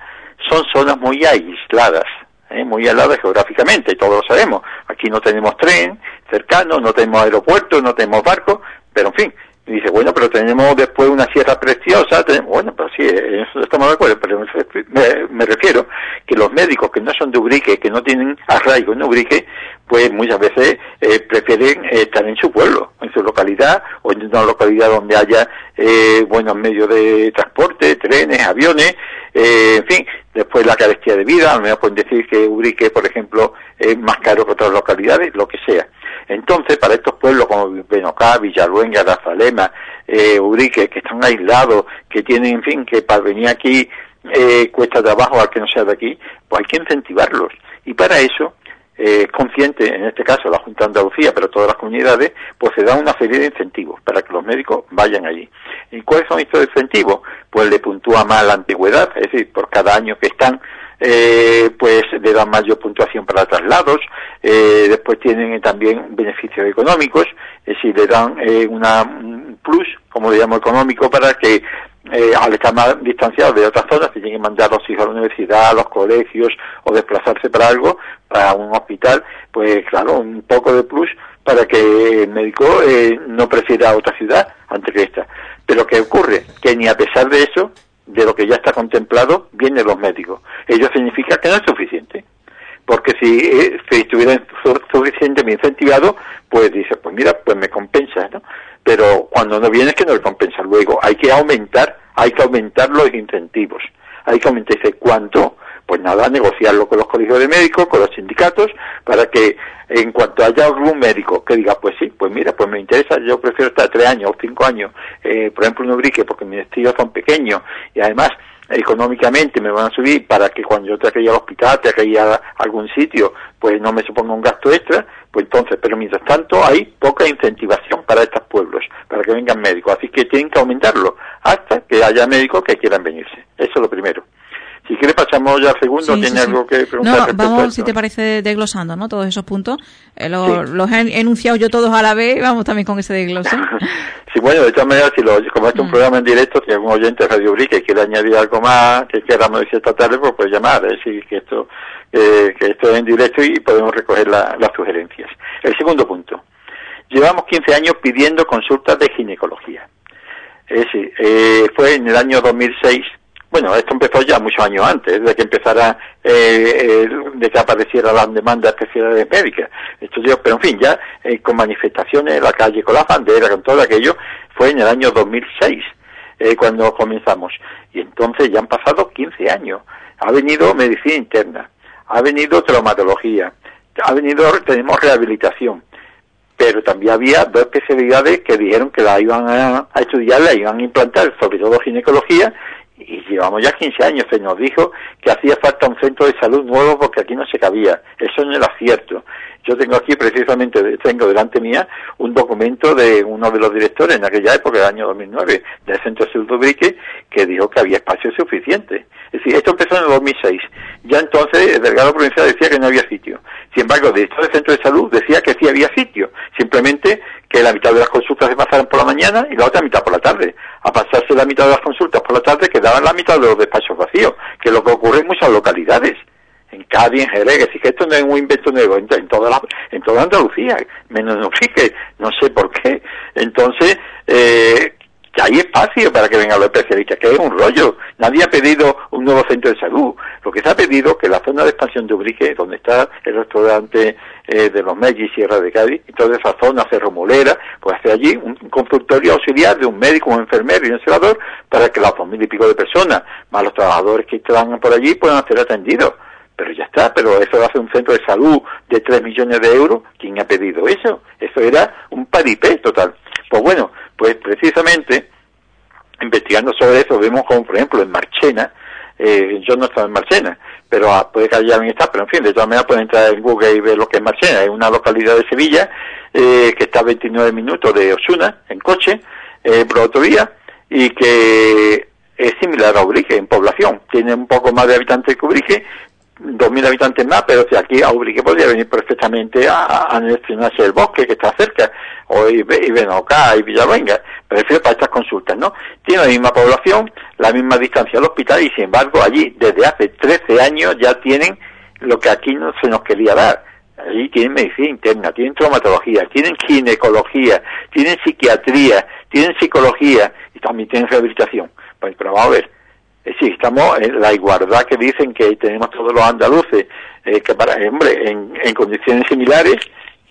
son zonas muy aisladas, ¿eh? muy aisladas geográficamente, todos lo sabemos. Aquí no tenemos tren cercano, no tenemos aeropuerto, no tenemos barco, pero en fin, y dice, bueno, pero tenemos después una sierra preciosa. bueno, pues sí, eso estamos de acuerdo, pero me, refiero que los médicos que no son de Ubrique, que no tienen arraigo en Ubrique, pues muchas veces eh, prefieren estar en su pueblo, en su localidad, o en una localidad donde haya eh, buenos medios de transporte, trenes, aviones, eh, en fin, después la carestía de vida, a lo mejor pueden decir que Ubrique, por ejemplo, es más caro que otras localidades, lo que sea. Entonces, para estos pueblos como Benocá, Villaluenga, Grazalema, eh, Urique, que están aislados, que tienen, en fin, que para venir aquí eh, cuesta trabajo al que no sea de aquí, pues hay que incentivarlos. Y para eso, eh, consciente, en este caso la Junta de Andalucía, pero todas las comunidades, pues se dan una serie de incentivos para que los médicos vayan allí. ¿Y cuáles son estos incentivos? Pues le puntúa más la antigüedad, es decir, por cada año que están eh, pues le dan mayor puntuación para traslados, eh, después tienen también beneficios económicos, es decir, le dan eh, una, un plus, como le llamo económico, para que eh, al estar más distanciados de otras zonas, tienen que mandar a los hijos a la universidad, a los colegios o desplazarse para algo, para un hospital, pues claro, un poco de plus para que el médico eh, no prefiera otra ciudad antes que esta. Pero ¿qué ocurre? Que ni a pesar de eso, de lo que ya está contemplado, vienen los médicos. Ello significa que no es suficiente. Porque si, eh, si estuviera suficientemente incentivado, pues dice, pues mira, pues me compensa, ¿no? Pero cuando no viene es que no le compensa. Luego hay que aumentar, hay que aumentar los incentivos. Hay que aumentar, ¿cuánto? pues nada, negociarlo con los colegios de médicos, con los sindicatos, para que en cuanto haya algún médico que diga, pues sí, pues mira, pues me interesa, yo prefiero estar tres años o cinco años, eh, por ejemplo, en Ubrique, porque mis estudios son pequeños y además económicamente me van a subir para que cuando yo tenga que ir al hospital, ir a algún sitio, pues no me suponga un gasto extra, pues entonces, pero mientras tanto hay poca incentivación para estos pueblos, para que vengan médicos, así que tienen que aumentarlo hasta que haya médicos que quieran venirse. Eso es lo primero. Si quiere pasamos ya al segundo, ¿tiene algo que preguntar? No, vamos, si te parece, desglosando, ¿no? Todos esos puntos. Eh, los he enunciado yo todos a la vez y vamos también con ese desglose. sí, bueno, de todas maneras, si lo, como este es un mm. programa en directo, si algún oyente de Radio Uri que quiere añadir algo más, que queramos decir esta tarde, pues puede llamar, es decir, que esto, eh, que esto es en directo y podemos recoger las sugerencias. El segundo punto. Llevamos 15 años pidiendo consultas de ginecología. Es decir, eh, fue en el año 2006 bueno, esto empezó ya muchos años antes de que empezara, eh, de que apareciera la demanda de especialidades médicas. Esto pero en fin, ya eh, con manifestaciones en la calle, con la bandera, con todo aquello, fue en el año 2006 eh, cuando comenzamos. Y entonces ya han pasado 15 años. Ha venido medicina interna, ha venido traumatología, ha venido, tenemos rehabilitación pero también había dos especialidades que dijeron que la iban a, a, estudiar, la iban a implantar, sobre todo ginecología y llevamos ya 15 años, se nos dijo que hacía falta un centro de salud nuevo porque aquí no se cabía. Eso no era cierto. Yo tengo aquí precisamente, tengo delante mía un documento de uno de los directores en aquella época, del año 2009, del Centro de Salud Ubrique, que dijo que había espacio suficiente. Es decir, esto empezó en el 2006. Ya entonces el delegado provincial decía que no había sitio. Sin embargo, el director del Centro de Salud decía que sí había sitio. Simplemente que la mitad de las consultas se pasaran por la mañana y la otra mitad por la tarde. A pasarse la mitad de las consultas por la tarde quedaban la mitad de los despachos vacíos, que es lo que ocurre en muchas localidades en Cádiz, en Jerez, que que esto no es un invento nuevo, en, toda, la, en toda Andalucía, menos en que no sé por qué. Entonces, eh, que hay espacio para que vengan los especialistas, que es un rollo. Nadie ha pedido un nuevo centro de salud. Lo que se ha pedido es que la zona de expansión de Ubrique, donde está el restaurante eh, de los Mellis, Sierra de Cádiz, y toda esa zona Romolera, pues hacer allí un, consultorio auxiliar de un médico, un enfermero y un celador para que las dos mil y pico de personas, más los trabajadores que están por allí, puedan ser atendidos pero ya está, pero eso a ser un centro de salud de 3 millones de euros. ¿Quién ha pedido eso? Eso era un paripé total. Pues bueno, pues precisamente, investigando sobre eso, vemos como, por ejemplo, en Marchena, eh, yo no estaba en Marchena, pero ah, puede que alguien está, pero en fin, de todas maneras pueden entrar en Google y ver lo que es Marchena. Es una localidad de Sevilla eh, que está a 29 minutos de Osuna, en coche, eh, por autovía, y que es similar a Ubrique en población. Tiene un poco más de habitantes que Ubrique, 2.000 habitantes más, pero si aquí a Ubrique podría venir perfectamente a, a, el bosque que está cerca, o y, acá y Villavenga, prefiero para estas consultas, ¿no? Tiene la misma población, la misma distancia al hospital y sin embargo allí desde hace 13 años ya tienen lo que aquí no se nos quería dar. Allí tienen medicina interna, tienen traumatología, tienen ginecología, tienen psiquiatría, tienen psicología y también tienen rehabilitación. Pues, pero vamos a ver, es decir, estamos en la igualdad que dicen que tenemos todos los andaluces, eh, que para, hombre, en, en, condiciones similares,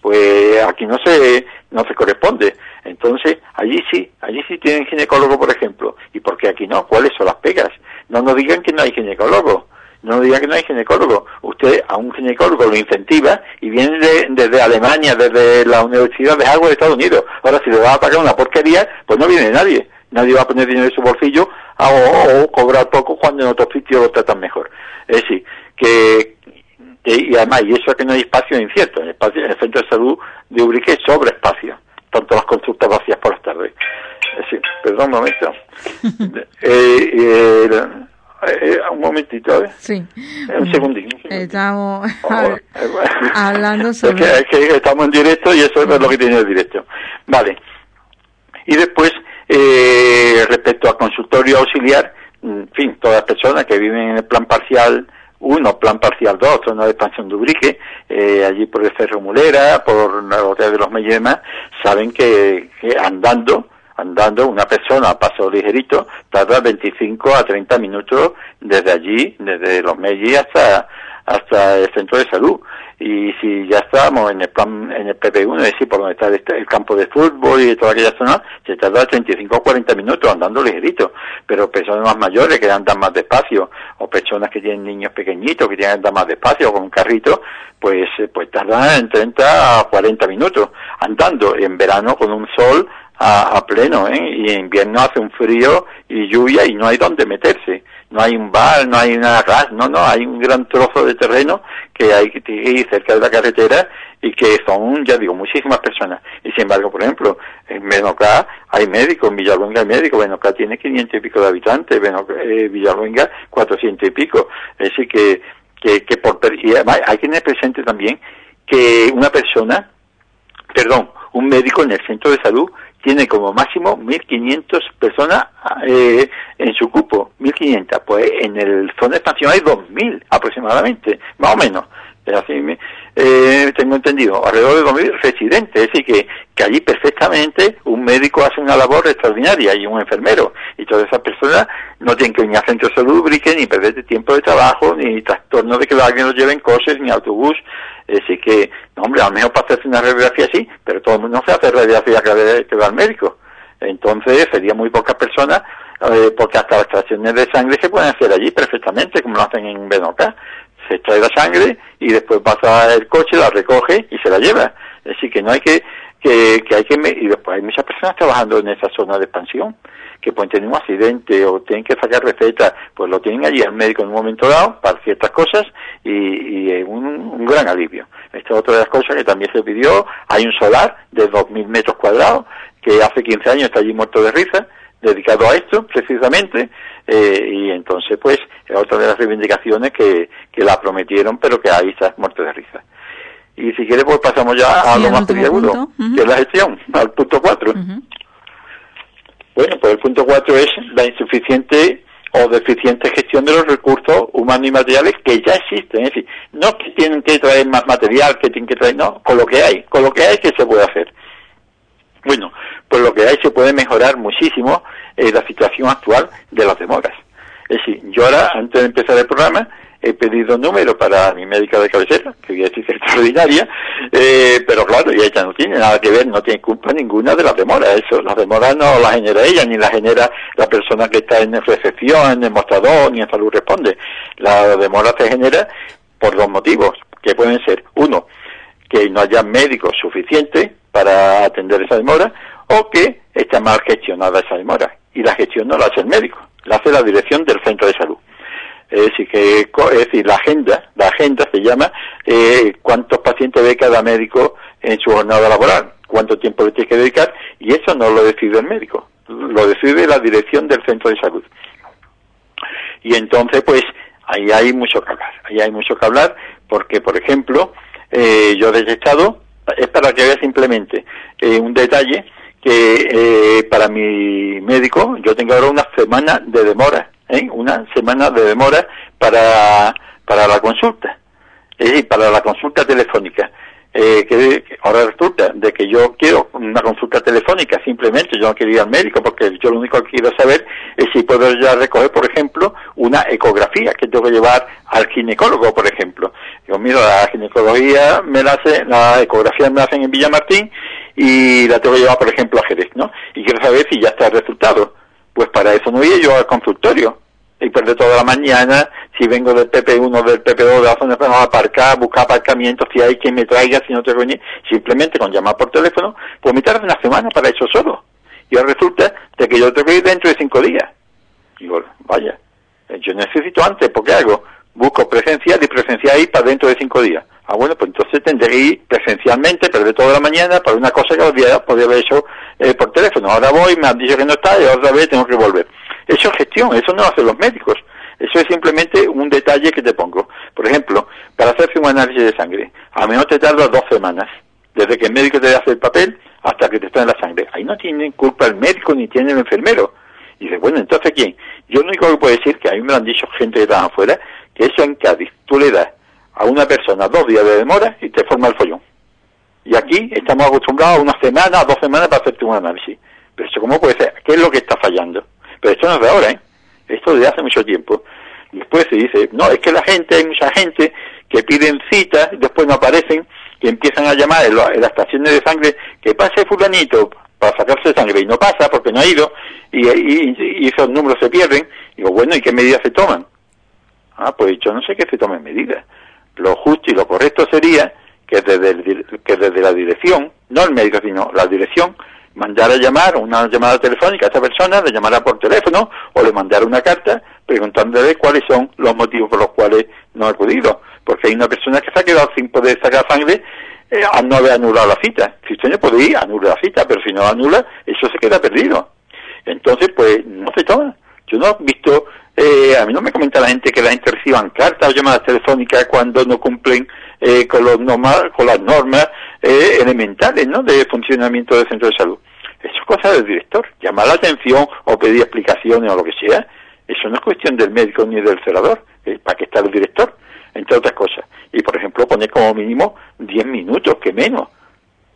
pues aquí no se, no se corresponde. Entonces, allí sí, allí sí tienen ginecólogo, por ejemplo. ¿Y por qué aquí no? ¿Cuáles son las pegas? No nos digan que no hay ginecólogo. No nos digan que no hay ginecólogo. Usted a un ginecólogo lo incentiva y viene desde Alemania, desde la Universidad de Harvard de Estados Unidos. Ahora, si le va a pagar una porquería, pues no viene nadie. Nadie va a poner dinero en su bolsillo o, cobrar poco cuando en otro sitio lo tratan mejor. Es decir, que, y además, y eso es que no hay espacio incierto, en el, espacio, en el centro de salud de Ubrique sobre espacio, tanto las consultas vacías por las tardes. Es decir, perdón un momento. eh, eh, eh, un momentito, ¿eh? Sí. Un segundito. Estamos hablando sobre... Es que, estamos en directo y eso es lo que tiene el directo. Vale. Y después Eh, respecto al consultorio auxiliar, en fin, todas las personas que viven en el plan parcial uno, plan parcial 2, zona de expansión de eh, allí por el Cerro Mulera, por la hotel de los Meyes y demás, saben que, andando, andando una persona a paso ligerito tarda 25 a 30 minutos desde allí, desde los Meyes hasta, hasta el centro de salud. Y si ya estamos en el plan, en el PP1, es decir, por donde está el, campo de fútbol y toda aquella zona, se tarda 35 o 40 minutos andando ligerito, pero personas más mayores que andan más despacio, o personas que tienen niños pequeñitos que tienen que andar más despacio, o con un carrito, pues, eh, pues tardan en 30 a 40 minutos andando, en verano con un sol a, a pleno, ¿eh? y en invierno hace un frío y lluvia y no hay dónde meterse no hay un bar, no hay una gas, no, no, hay un gran trozo de terreno que hay que ir cerca de la carretera y que son, ya digo, muchísimas personas. Y sin embargo, por ejemplo, en Benocá hay médicos, en Villalonga hay médicos, Benocá tiene 500 y pico de habitantes, Benocá, eh, Villalonga 400 y pico. Es decir, que, que, que por, y hay que tener presente también que una persona, perdón, un médico en el centro de salud tiene como máximo 1.500 personas eh, en su cupo, 1.500. Pues en el zona de expansión hay 2.000 aproximadamente, más o menos. Así eh, tengo entendido, alrededor de 2.000 residentes. Es decir, que, allí perfectamente un médico hace una labor extraordinaria y un enfermero. Y todas esas personas no tienen que venir a centro de salud, ni perder tiempo de trabajo, ni trastorno de que alguien los lleve en ni autobús. Es decir, que, no, hombre, a lo para hacerse una radiografía sí, pero todo el mundo se hace radiografía que va al médico. Entonces, sería muy pocas personas, eh, porque hasta las extracciones de sangre se pueden hacer allí perfectamente, como lo hacen en Benoca. Se extrae la sangre y después pasa el coche, la recoge y se la lleva. Decir, que no hay que, que, que hay que, y después hay muchas personas trabajando en esa zona de expansión que pueden tener un accidente o tienen que sacar recetas, pues lo tienen allí al médico en un momento dado para ciertas cosas y, y es un, un, gran alivio. Esta es otra de las cosas que también se pidió. Hay un solar de 2.000 metros cuadrados que hace 15 años está allí muerto de risa, dedicado a esto precisamente, eh, y entonces pues es otra de las reivindicaciones que, que la prometieron, pero que ahí está muerto de risa. Y si quiere pues pasamos ya a lo más peliagudo, que es la gestión, al punto 4. Bueno, pues el punto 4 es la insuficiente o deficiente gestión de los recursos humanos y materiales que ya existen. Es decir, no que tienen que traer más material, que tienen que traer, no, con lo que hay, con lo que hay que se puede hacer. Bueno, pues lo que hay se puede mejorar muchísimo en la situación actual de las demoras. Es decir, yo ahora, antes de empezar el programa, he pedido número para mi médica de cabecera, que voy a decir que es extraordinaria, eh, pero claro, y ella no tiene nada que ver, no tiene culpa ninguna de las demoras. Eso, las demoras no las genera ella, ni las genera la persona que está en recepción, en el mostrador, ni en salud responde. La demora se genera por dos motivos, que pueden ser, uno, que no haya médicos suficientes para atender esa demora, o que está mal gestionada esa demora. Y la gestión no la hace el médico, la hace la dirección del centro de salud. Es decir, que, es decir, la agenda, la agenda se llama eh, cuántos pacientes ve cada médico en su jornada laboral, cuánto tiempo le tiene que dedicar, y eso no lo decide el médico, lo decide la dirección del centro de salud. Y entonces, pues, ahí hay mucho que hablar, ahí hay mucho que hablar, porque, por ejemplo, eh, yo he detectado, es para que vea simplemente eh, un detalle, que eh, para mi médico yo tengo ahora una semana de demora ¿eh? una semana de demora para, para la consulta, es para la consulta telefónica. Eh, que ahora resulta de que yo quiero una consulta telefónica, simplemente yo no quiero ir al médico porque yo lo único que quiero saber es si puedo ya recoger, por ejemplo, una ecografía que tengo que llevar al ginecólogo, por ejemplo. Yo miro la ginecología, me la hace, la ecografía me la hacen en Villamartín y la tengo que llevar, por ejemplo, a Jerez, ¿no? Y quiero saber si ya está el resultado pues para eso no voy yo al consultorio. Y perder toda la mañana, si vengo del PP1, del PP2, de la zona de aparcar, buscar aparcamiento, si hay quien me traiga, si no tengo ni... Simplemente con llamar por teléfono, pues me tarda una semana para eso solo. Y resulta de que yo tengo que ir dentro de cinco días. Digo, vaya, eh, yo necesito antes, ¿por qué hago? Busco presencial y presencial ahí para dentro de cinco días. Ah, bueno, pues entonces tendré que ir presencialmente, perder toda la mañana para una cosa que podría, podría haber hecho eh, por teléfono. Ahora voy, me han dicho que no está y otra vez tengo que volver. Eso es gestión, eso no lo hacen los médicos. Eso es simplemente un detalle que te pongo. Por ejemplo, para hacerse un análisis de sangre, a menos te tarda dos semanas. desde que el médico te hace el papel hasta que te está en la sangre. Ahí no tiene culpa el médico ni tiene el enfermero. Y dice, bueno, entonces ¿quién? Yo lo único que puedo decir, que a mí me lo han dicho gente que está afuera, que eso en Cádiz tú le das a una persona dos días de demora y te forma el follón. Y aquí estamos acostumbrados a una semana, a dos semanas para hacerte un análisis. Pero eso, ¿cómo puede ser? ¿Qué es lo que está fallando? Pero esto no es de ahora, ¿eh? Esto desde hace mucho tiempo. Después se dice, no, es que la gente, hay mucha gente que piden citas, después no aparecen, que empiezan a llamar en, las estaciones de sangre, que pase fulanito para sacarse sangre y no pasa porque no ha ido, y, y, esos números se pierden. Digo, bueno, ¿y qué medidas se toman? Ah, pues yo no sé qué se tomen medidas. Lo justo y lo correcto sería que desde, que desde la dirección, no el médico, sino la dirección, mandara a llamar una llamada telefónica a esta persona, le llamara por teléfono o le mandara una carta preguntándole cuáles son los motivos por los cuales no ha acudido. Porque hay una persona que se ha quedado sin poder sacar sangre eh, al no haber anulado la cita. Si usted no puede ir, anula la cita, pero si no anula, eso se queda perdido. Entonces, pues, no se toma. Yo no he visto, eh, a mí no me comenta la gente que la gente reciban cartas o llamadas telefónicas cuando no cumplen eh, con, los normal, con las normas eh, elementales ¿no? de funcionamiento del centro de salud. Eso es cosa del director. Llamar la atención o pedir explicaciones o lo que sea, eso no es cuestión del médico ni del celador. ¿Para qué está el director? Entre otras cosas. Y, por ejemplo, poner como mínimo 10 minutos, que menos,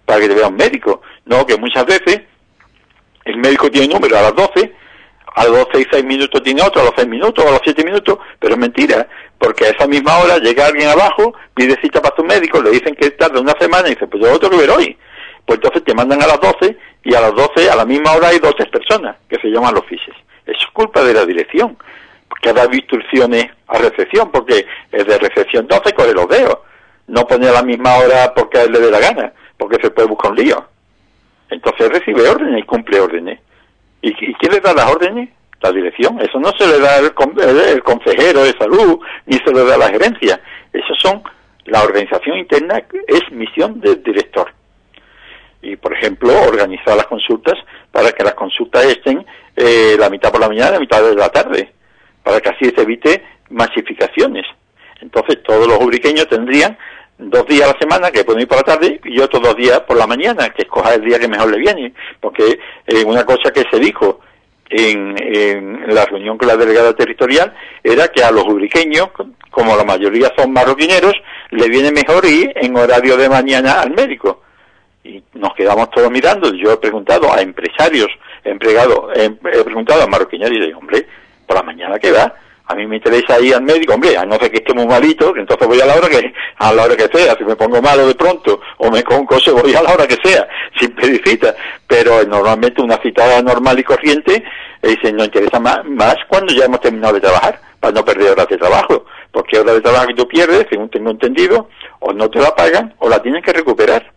para que te vea un médico. No, que muchas veces el médico tiene número a las 12 a los 6, 6 minutos tiene otro, a los 6 minutos, a los 7 minutos, pero es mentira, porque a esa misma hora llega alguien abajo, pide cita para su médico, le dicen que tarda una semana y dice, pues yo otro que ver hoy. Pues entonces te mandan a las 12 y a las 12 a la misma hora hay 12 personas que se llaman los fiches. Eso es culpa de la dirección, que ha dado instrucciones a recepción, porque es de recepción 12 coge los dedos. No pone a la misma hora porque a él le dé la gana, porque se puede buscar un lío. Entonces recibe órdenes y cumple órdenes. ¿Y, quién le da las órdenes? La dirección. Eso no se le da el, el, consejero de salud, ni se le da la gerencia. Eso son, la organización interna es misión del director. Y, por ejemplo, organizar las consultas para que las consultas estén eh, la mitad por la mañana y la mitad de la tarde, para que así se evite masificaciones. Entonces, todos los ubriqueños tendrían dos días a la semana que pueden ir por la tarde y otros dos días por la mañana, que escoja el día que mejor le viene. Porque eh, una cosa que se dijo en, la reunión con la delegada territorial era que a los ubriqueños, como la mayoría son marroquineros, le viene mejor ir en horario de mañana al médico. Y nos quedamos todos mirando. Yo he preguntado a empresarios, he, he preguntado a marroquineros y digo, hombre, por la mañana que va a mí me interesa ir al médico, hombre, a no ser que esté muy malito, entonces voy a la hora que, a la hora que sea, si me pongo malo de pronto, o me con coche, voy a la hora que sea, sin pedir cita, pero normalmente una cita normal y corriente, eh, se nos interesa más, más cuando ya hemos terminado de trabajar, para no perder horas de trabajo, porque horas de trabajo que tú pierdes, según tengo entendido, o no te la pagan, o la tienen que recuperar.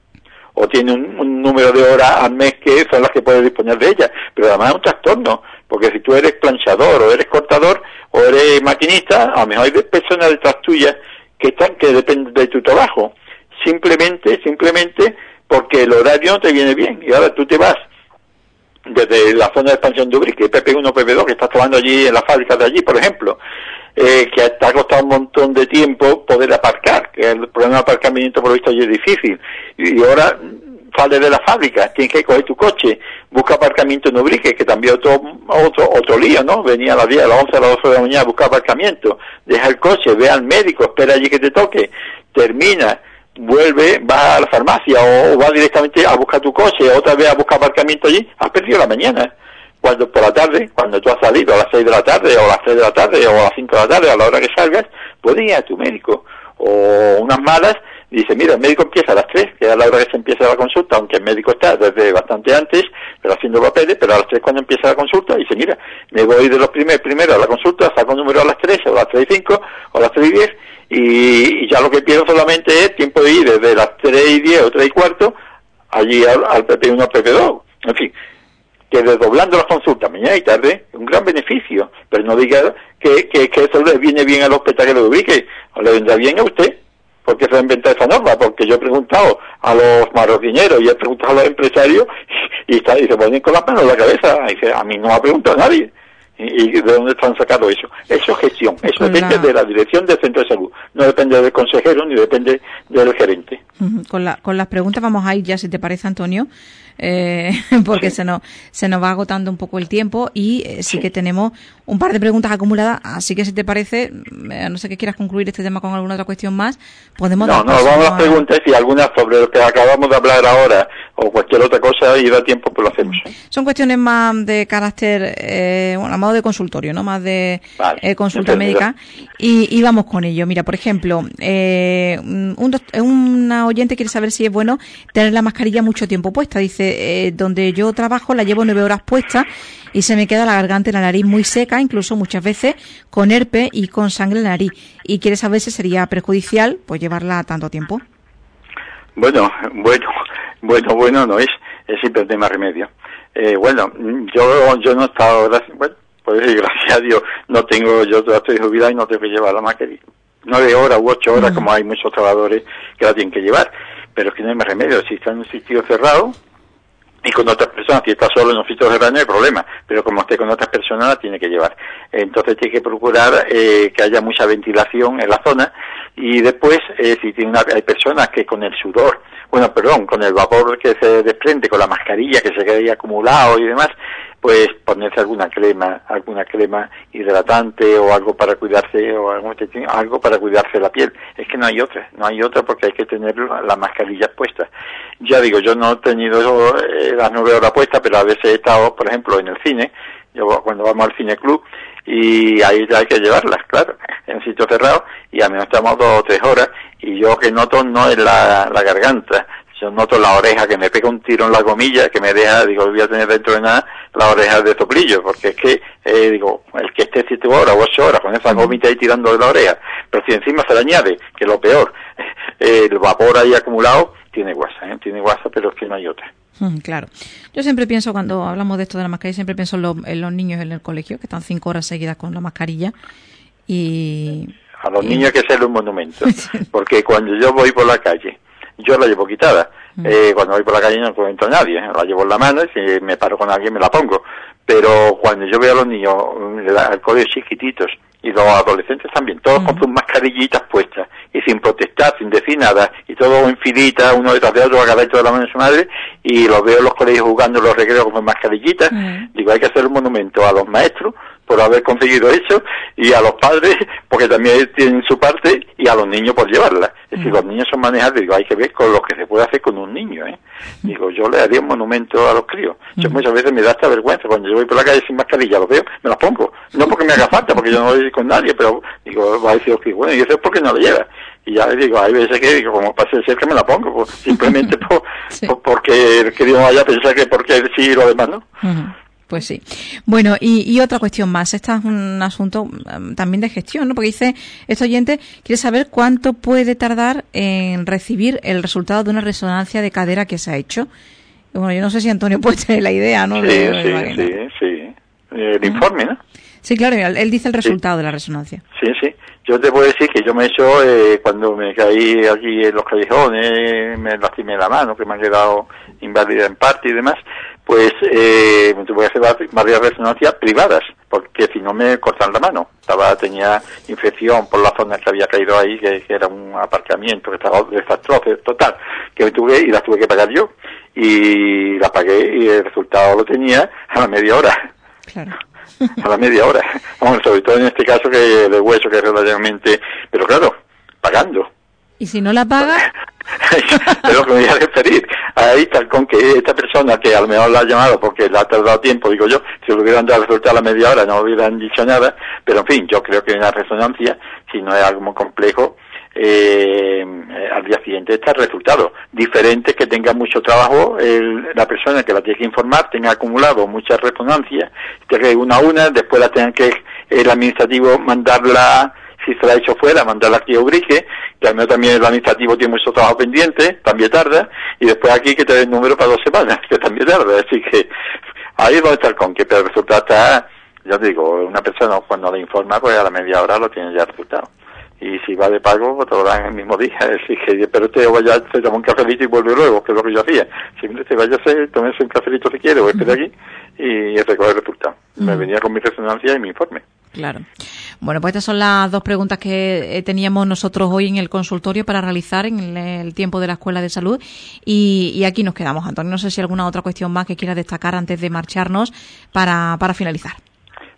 O tiene un, número de horas al mes que son las que puedes disponer de ella, pero además es un trastorno, porque si tú eres planchador o eres cortador o eres maquinista, a lo mejor hay personas detrás tuyas que están que dependen de tu trabajo, simplemente, simplemente porque el horario no te viene bien. Y ahora tú te vas desde la zona de expansión de Ubrique, PP1, PP2, que estás trabajando allí en la fábrica de allí, por ejemplo, eh, que te ha costado un montón de tiempo poder aparcar, que el problema de aparcamiento por lo visto allí es difícil, y ahora sales de la fábrica, tienes que coger tu coche, busca aparcamiento en Ubrique, que también otro, otro, otro lío, ¿no? Venía a las 10, a las 11, a las 12 de la mañana a buscar aparcamiento, deja el coche, ve al médico, espera allí que te toque, termina, vuelve, va a la farmacia o, va directamente a buscar tu coche, otra vez a buscar aparcamiento allí, has perdido la mañana. Cuando por la tarde, cuando tú has salido a las 6 de la tarde o a las 3 de la tarde o a las 5 de la tarde, a la hora que salgas, puedes ir a tu médico. O unas malas, dice, mira, el médico empieza a las 3, que es la hora que se empieza la consulta, aunque el médico está desde bastante antes, pero haciendo papeles, pero a las 3 cuando empieza la consulta, dice, mira, me voy de los primeros primero a la consulta, saco un número a las 3, o a las 3 y 5, o a las 3 y 10, y, ya lo que pierdo solamente es tiempo de ir desde las 3 y 10 o 3 y cuarto allí al, PP1 al PP2. En fin, que desdoblando las consultas mañana y tarde un gran beneficio, pero no diga que, que, eso le viene bien al hospital que lo ubique, o le vendrá bien a usted, porque se ha inventado esa norma, porque yo he preguntado a los marroquineros y he preguntado a los empresarios y, está, y se ponen con las manos en la cabeza, y dice, a mí no me ha preguntado nadie. ¿Y de dónde están sacando eso? Eso es gestión. Eso depende de la dirección del centro de salud. No depende del consejero ni depende del gerente. Con, la, con las preguntas vamos a ir ya, si te parece, Antonio eh, porque se, nos, se nos va agotando un poco el tiempo y eh, sí, que tenemos un par de preguntas acumuladas, así que si te parece, eh, no sé que quieras concluir este tema con alguna otra cuestión más, podemos... No, no, vamos a las preguntas y algunas sobre lo que acabamos de hablar ahora o cualquier otra cosa y da tiempo, pues lo hacemos. Son cuestiones más de carácter, eh, bueno, a modo de consultorio, ¿no? Más de eh, consulta médica. Y, y, vamos con ello. Mira, por ejemplo, eh, un, una oyente quiere saber si es bueno tener la mascarilla mucho tiempo puesta. Dice, eh, donde yo trabajo la llevo nueve horas puesta y se me queda la garganta y la nariz muy seca, incluso muchas veces con herpes y con sangre en la nariz. Y quiere saber si sería perjudicial pues llevarla tanto tiempo. Bueno, bueno, bueno, bueno no es, es siempre el tema remedio. Eh, bueno, yo yo no he estado, bueno, pues gracias a Dios, no tengo, yo estoy jubilado y no tengo que llevar la mascarilla. Nueve horas u ocho horas, como hay muchos trabajadores que la tienen que llevar. Pero es que no hay más remedio. Si está en un sitio cerrado, y con otras personas, si está solo en un sitio cerrado no hay problema, pero como esté con otras personas la tiene que llevar. Entonces tiene que procurar eh, que haya mucha ventilación en la zona y después, eh, si tiene una, hay personas que con el sudor bueno, perdón, con el vapor que se desprende, con la mascarilla que se queda ahí acumulado y demás, pues ponerse alguna crema, alguna crema hidratante o algo para cuidarse o algo para cuidarse la piel. Es que no hay otra, no hay otra porque hay que tener las mascarillas puestas. Ya digo, yo no he tenido eh, las nueve horas puestas, pero a veces he estado, por ejemplo, en el cine, yo cuando vamos al cine club y ahí hay que llevarlas, claro, en sitio cerrado y a menos estamos dos o tres horas y yo que noto no es la garganta, yo noto la oreja que me pega un tiro en la gomilla que me deja, digo, voy a tener dentro de nada la oreja de soplillo, porque es que, eh, digo, el que esté siete horas o ocho horas con esa gomita ahí tirando de la oreja, pero si encima se le añade, que lo peor, el vapor ahí acumulado, tiene guasa, ¿eh? tiene guasa, pero es que no hay otra. Mm, claro. Yo siempre pienso, cuando hablamos de esto de la mascarilla, siempre pienso en los, niños en el colegio, que están cinco horas seguidas con la mascarilla. Y. A los niños hay que hacerle un monumento. Porque cuando yo voy por la calle, yo la llevo quitada. Mm. Eh, cuando voy por la calle no comento a nadie, ¿eh? la llevo en la mano y si me paro con alguien me la pongo. Pero cuando yo veo a los niños al colegio chiquititos y los adolescentes también, todos con sus mascarillitas puestas y sin protestar, sin decir nada, y todo en filita, uno detrás de otro, agarrado de la mano de su madre, y los veo en los colegios jugando los recreos con mascarillitas, digo, hay que hacer un monumento a los maestros por haber conseguido eso, y a los padres, porque también tienen su parte, y a los niños por llevarla. Es decir, los niños son manejados, digo, hay que ver con lo que se puede hacer con un niño, ¿eh? Digo, yo le haría un monumento a los críos. Yo muchas veces me da esta vergüenza, cuando yo voy por la calle sin mascarilla, los veo, me las pongo. No porque me haga falta, porque yo no voy con nadie, pero digo, va a decir, bueno, y eso es porque no lo lleva y ya digo, hay veces que digo, como pase de que me la pongo, pues, simplemente por, porque el que vaya a pensar que porque sí y lo demás no. Pues sí. Bueno, y, otra cuestión más. Este es un asunto um, también de gestión, ¿no? Porque dice, este oyente quiere saber cuánto puede tardar en recibir el resultado de una resonancia de cadera que se ha hecho. Bueno, yo no sé si Antonio puede tener la idea, ¿no? Sí, sí, sí, sí. El informe, ¿no? Sí, claro, él dice el resultado de la resonancia. Sí, sí. Yo te puedo decir que yo me he hecho, eh, cuando me caí aquí en los callejones, me lastimé la mano, que me ha quedado inválida en parte y demás, pues eh, me tuve que hacer varias resonancias privadas, porque si no me cortan la mano. Estaba, tenía infección por la zona que había caído ahí, que, era un aparcamiento, que estaba desastroso, total, que me tuve y las tuve que pagar yo. Y las pagué y el resultado lo tenía a la media hora. Claro a la media hora. Vamos, sobre todo en este caso que de hueso, que es relativamente, pero claro, pagando. ¿Y si no la paga? es lo que me voy a referir. Ahí tal con que esta persona que a lo mejor la ha llamado porque le ha tardado tiempo, digo yo, si le hubieran dado el resultado a la media hora no hubieran dicho nada, pero en fin, yo creo que una resonancia, si no es algo muy complejo, eh, al día siguiente está el resultado. Diferente que tenga mucho trabajo la persona que la tiene que informar, tenga acumulado mucha resonancia, que una a una, después la tenga que el administrativo mandarla, si se la ha hecho fuera, mandarla aquí a Ubrique, que al menos también el administrativo tiene mucho trabajo pendiente, también tarda, y después aquí que te dé el número para dos semanas, que también tarda. Así que ahí es donde está el con que, pero el resultado está, ya digo, una persona cuando le informa, pues a la media hora lo tiene ya el resultado y si va de pago, pues te lo dan el mismo día. Decir, que, pero te vaya, se toma un cafelito y vuelve luego, que es lo que yo hacía. Si te vaya a hacer, tómese un cafelito si quiere, o espera aquí, y recoger el resultado. Me venía con mi resonancia y mi informe. Claro. Bueno, pues estas son las dos preguntas que eh, teníamos nosotros hoy en el consultorio para realizar en el, tiempo de la Escuela de Salud. Y, aquí nos quedamos, Antonio. No sé si hay alguna otra cuestión más que quiera destacar antes de marcharnos para, para finalizar.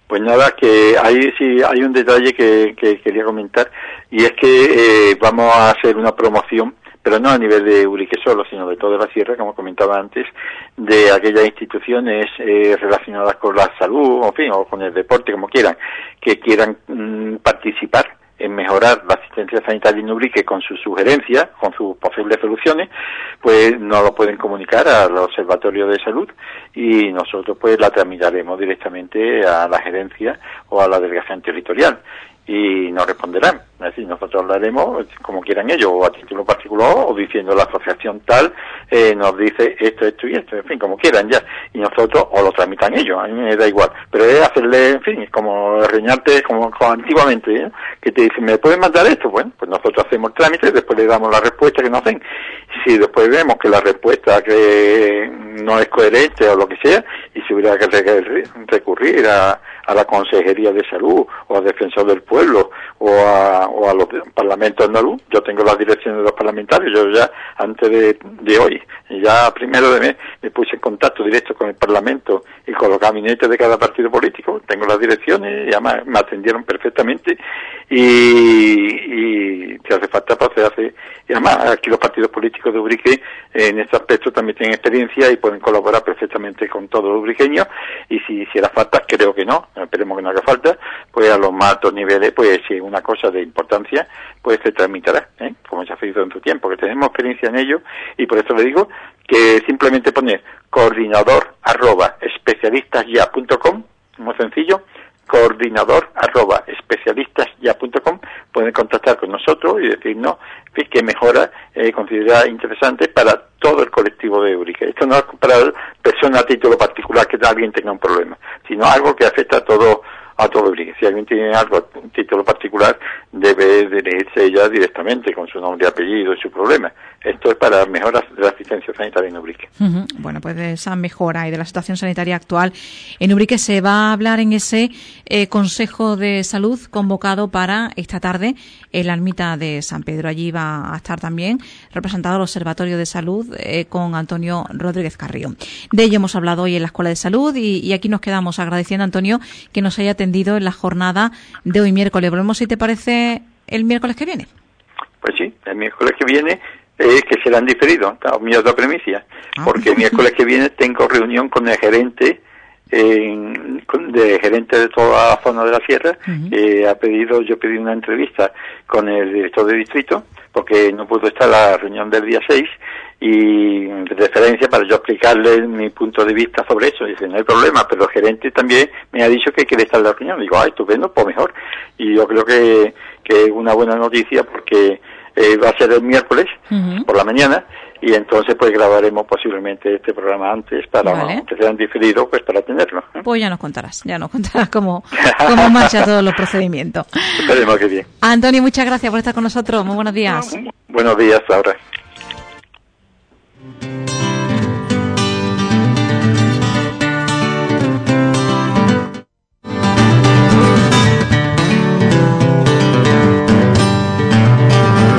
Pues nada, que ahí sí hay un detalle que, quería comentar y es que eh, vamos a hacer una promoción pero no a nivel de Urique solo, sino de toda la sierra, como comentaba antes, de aquellas instituciones eh, relacionadas con la salud, en fin, o con el deporte, como quieran, que quieran mm, participar en mejorar la asistencia sanitaria en Urique con sus sugerencias, con sus posibles soluciones, pues no lo pueden comunicar al Observatorio de Salud y nosotros pues la tramitaremos directamente a la gerencia o a la delegación territorial y nos responderán. Es decir, nosotros hablaremos como quieran ellos, o a título particular, o diciendo la asociación tal eh, nos dice esto, esto y esto, en fin, como quieran ya. Y nosotros, o lo tramitan ellos, a mí me da igual. Pero es hacerle, en fin, como reñarte como, antiguamente, ¿eh? que te dicen, ¿me pueden mandar esto? Bueno, pues nosotros hacemos el trámite, después le damos la respuesta que nos hacen. Si después vemos que la respuesta que no es coherente o lo que sea, y si hubiera que recurrir a a la Consejería de Salud o al Defensor del Pueblo o a, o a los parlamentos andaluz. Yo tengo las direcciones de los parlamentarios. Yo ya antes de, de hoy, ya primero de mes, me puse en contacto directo con el Parlamento y con los gabinetes de cada partido político. Tengo las direcciones y además me atendieron perfectamente y, y si hace falta, pues se hace. Y además aquí los partidos políticos de Ubrique en este aspecto también tienen experiencia y pueden colaborar perfectamente con todos los ubriqueños y si hiciera falta, creo que no, esperemos que no haga falta, pues a los más altos niveles, pues si una cosa de importancia, pues se transmitirá, ¿eh? como se ha hecho en su tiempo, que tenemos experiencia en ello y por eso le digo que simplemente poner coordinador arroba especialistasya.com, muy sencillo, coordinador arroba especialistasya.com pueden contactar con nosotros y decirnos qué mejora eh, considera interesante para todo el colectivo de Eurica. Esto no es para personas a título particular que alguien tenga un problema, sino algo que afecta a todo a todo Eurica. Si alguien tiene algo, un título particular, debe dirigirse ella directamente con su nombre y apellido y su problema. Esto es para mejoras de la asistencia sanitaria en Ubrique. Bueno, pues de esa mejora y de la situación sanitaria actual en Ubrique se va a hablar en ese eh, Consejo de Salud convocado para esta tarde en la ermita de San Pedro. Allí va a estar también representado el Observatorio de Salud eh, con Antonio Rodríguez Carrillo. De ello hemos hablado hoy en la Escuela de Salud y, aquí nos quedamos agradeciendo a Antonio que nos haya atendido en la jornada de hoy miércoles. Volvemos, si te parece, el miércoles que viene. Pues sí, el miércoles que viene es que serán diferidos, mi otra premisa, ah. porque el miércoles que viene tengo reunión con el gerente de gerente de toda la zona de la sierra ha pedido yo pedí una entrevista con el director de distrito porque no pudo estar la reunión del día 6 y de referencia para yo explicarle mi punto de vista sobre eso. Dice, no hay problema, pero el gerente también me ha dicho que quiere estar en la reunión. Digo, ah, estupendo, pues mejor. Y yo creo que, que es una buena noticia porque eh, va a ser el miércoles por la mañana y entonces pues grabaremos posiblemente este programa antes para vale. que sean diferido pues para tenerlo. ¿eh? Pues ya nos contarás, ya nos contarás cómo, cómo marcha todos los procedimientos. Esperemos que bien. Antonio, muchas gracias por estar con nosotros. Muy buenos días. Buenos días, Laura.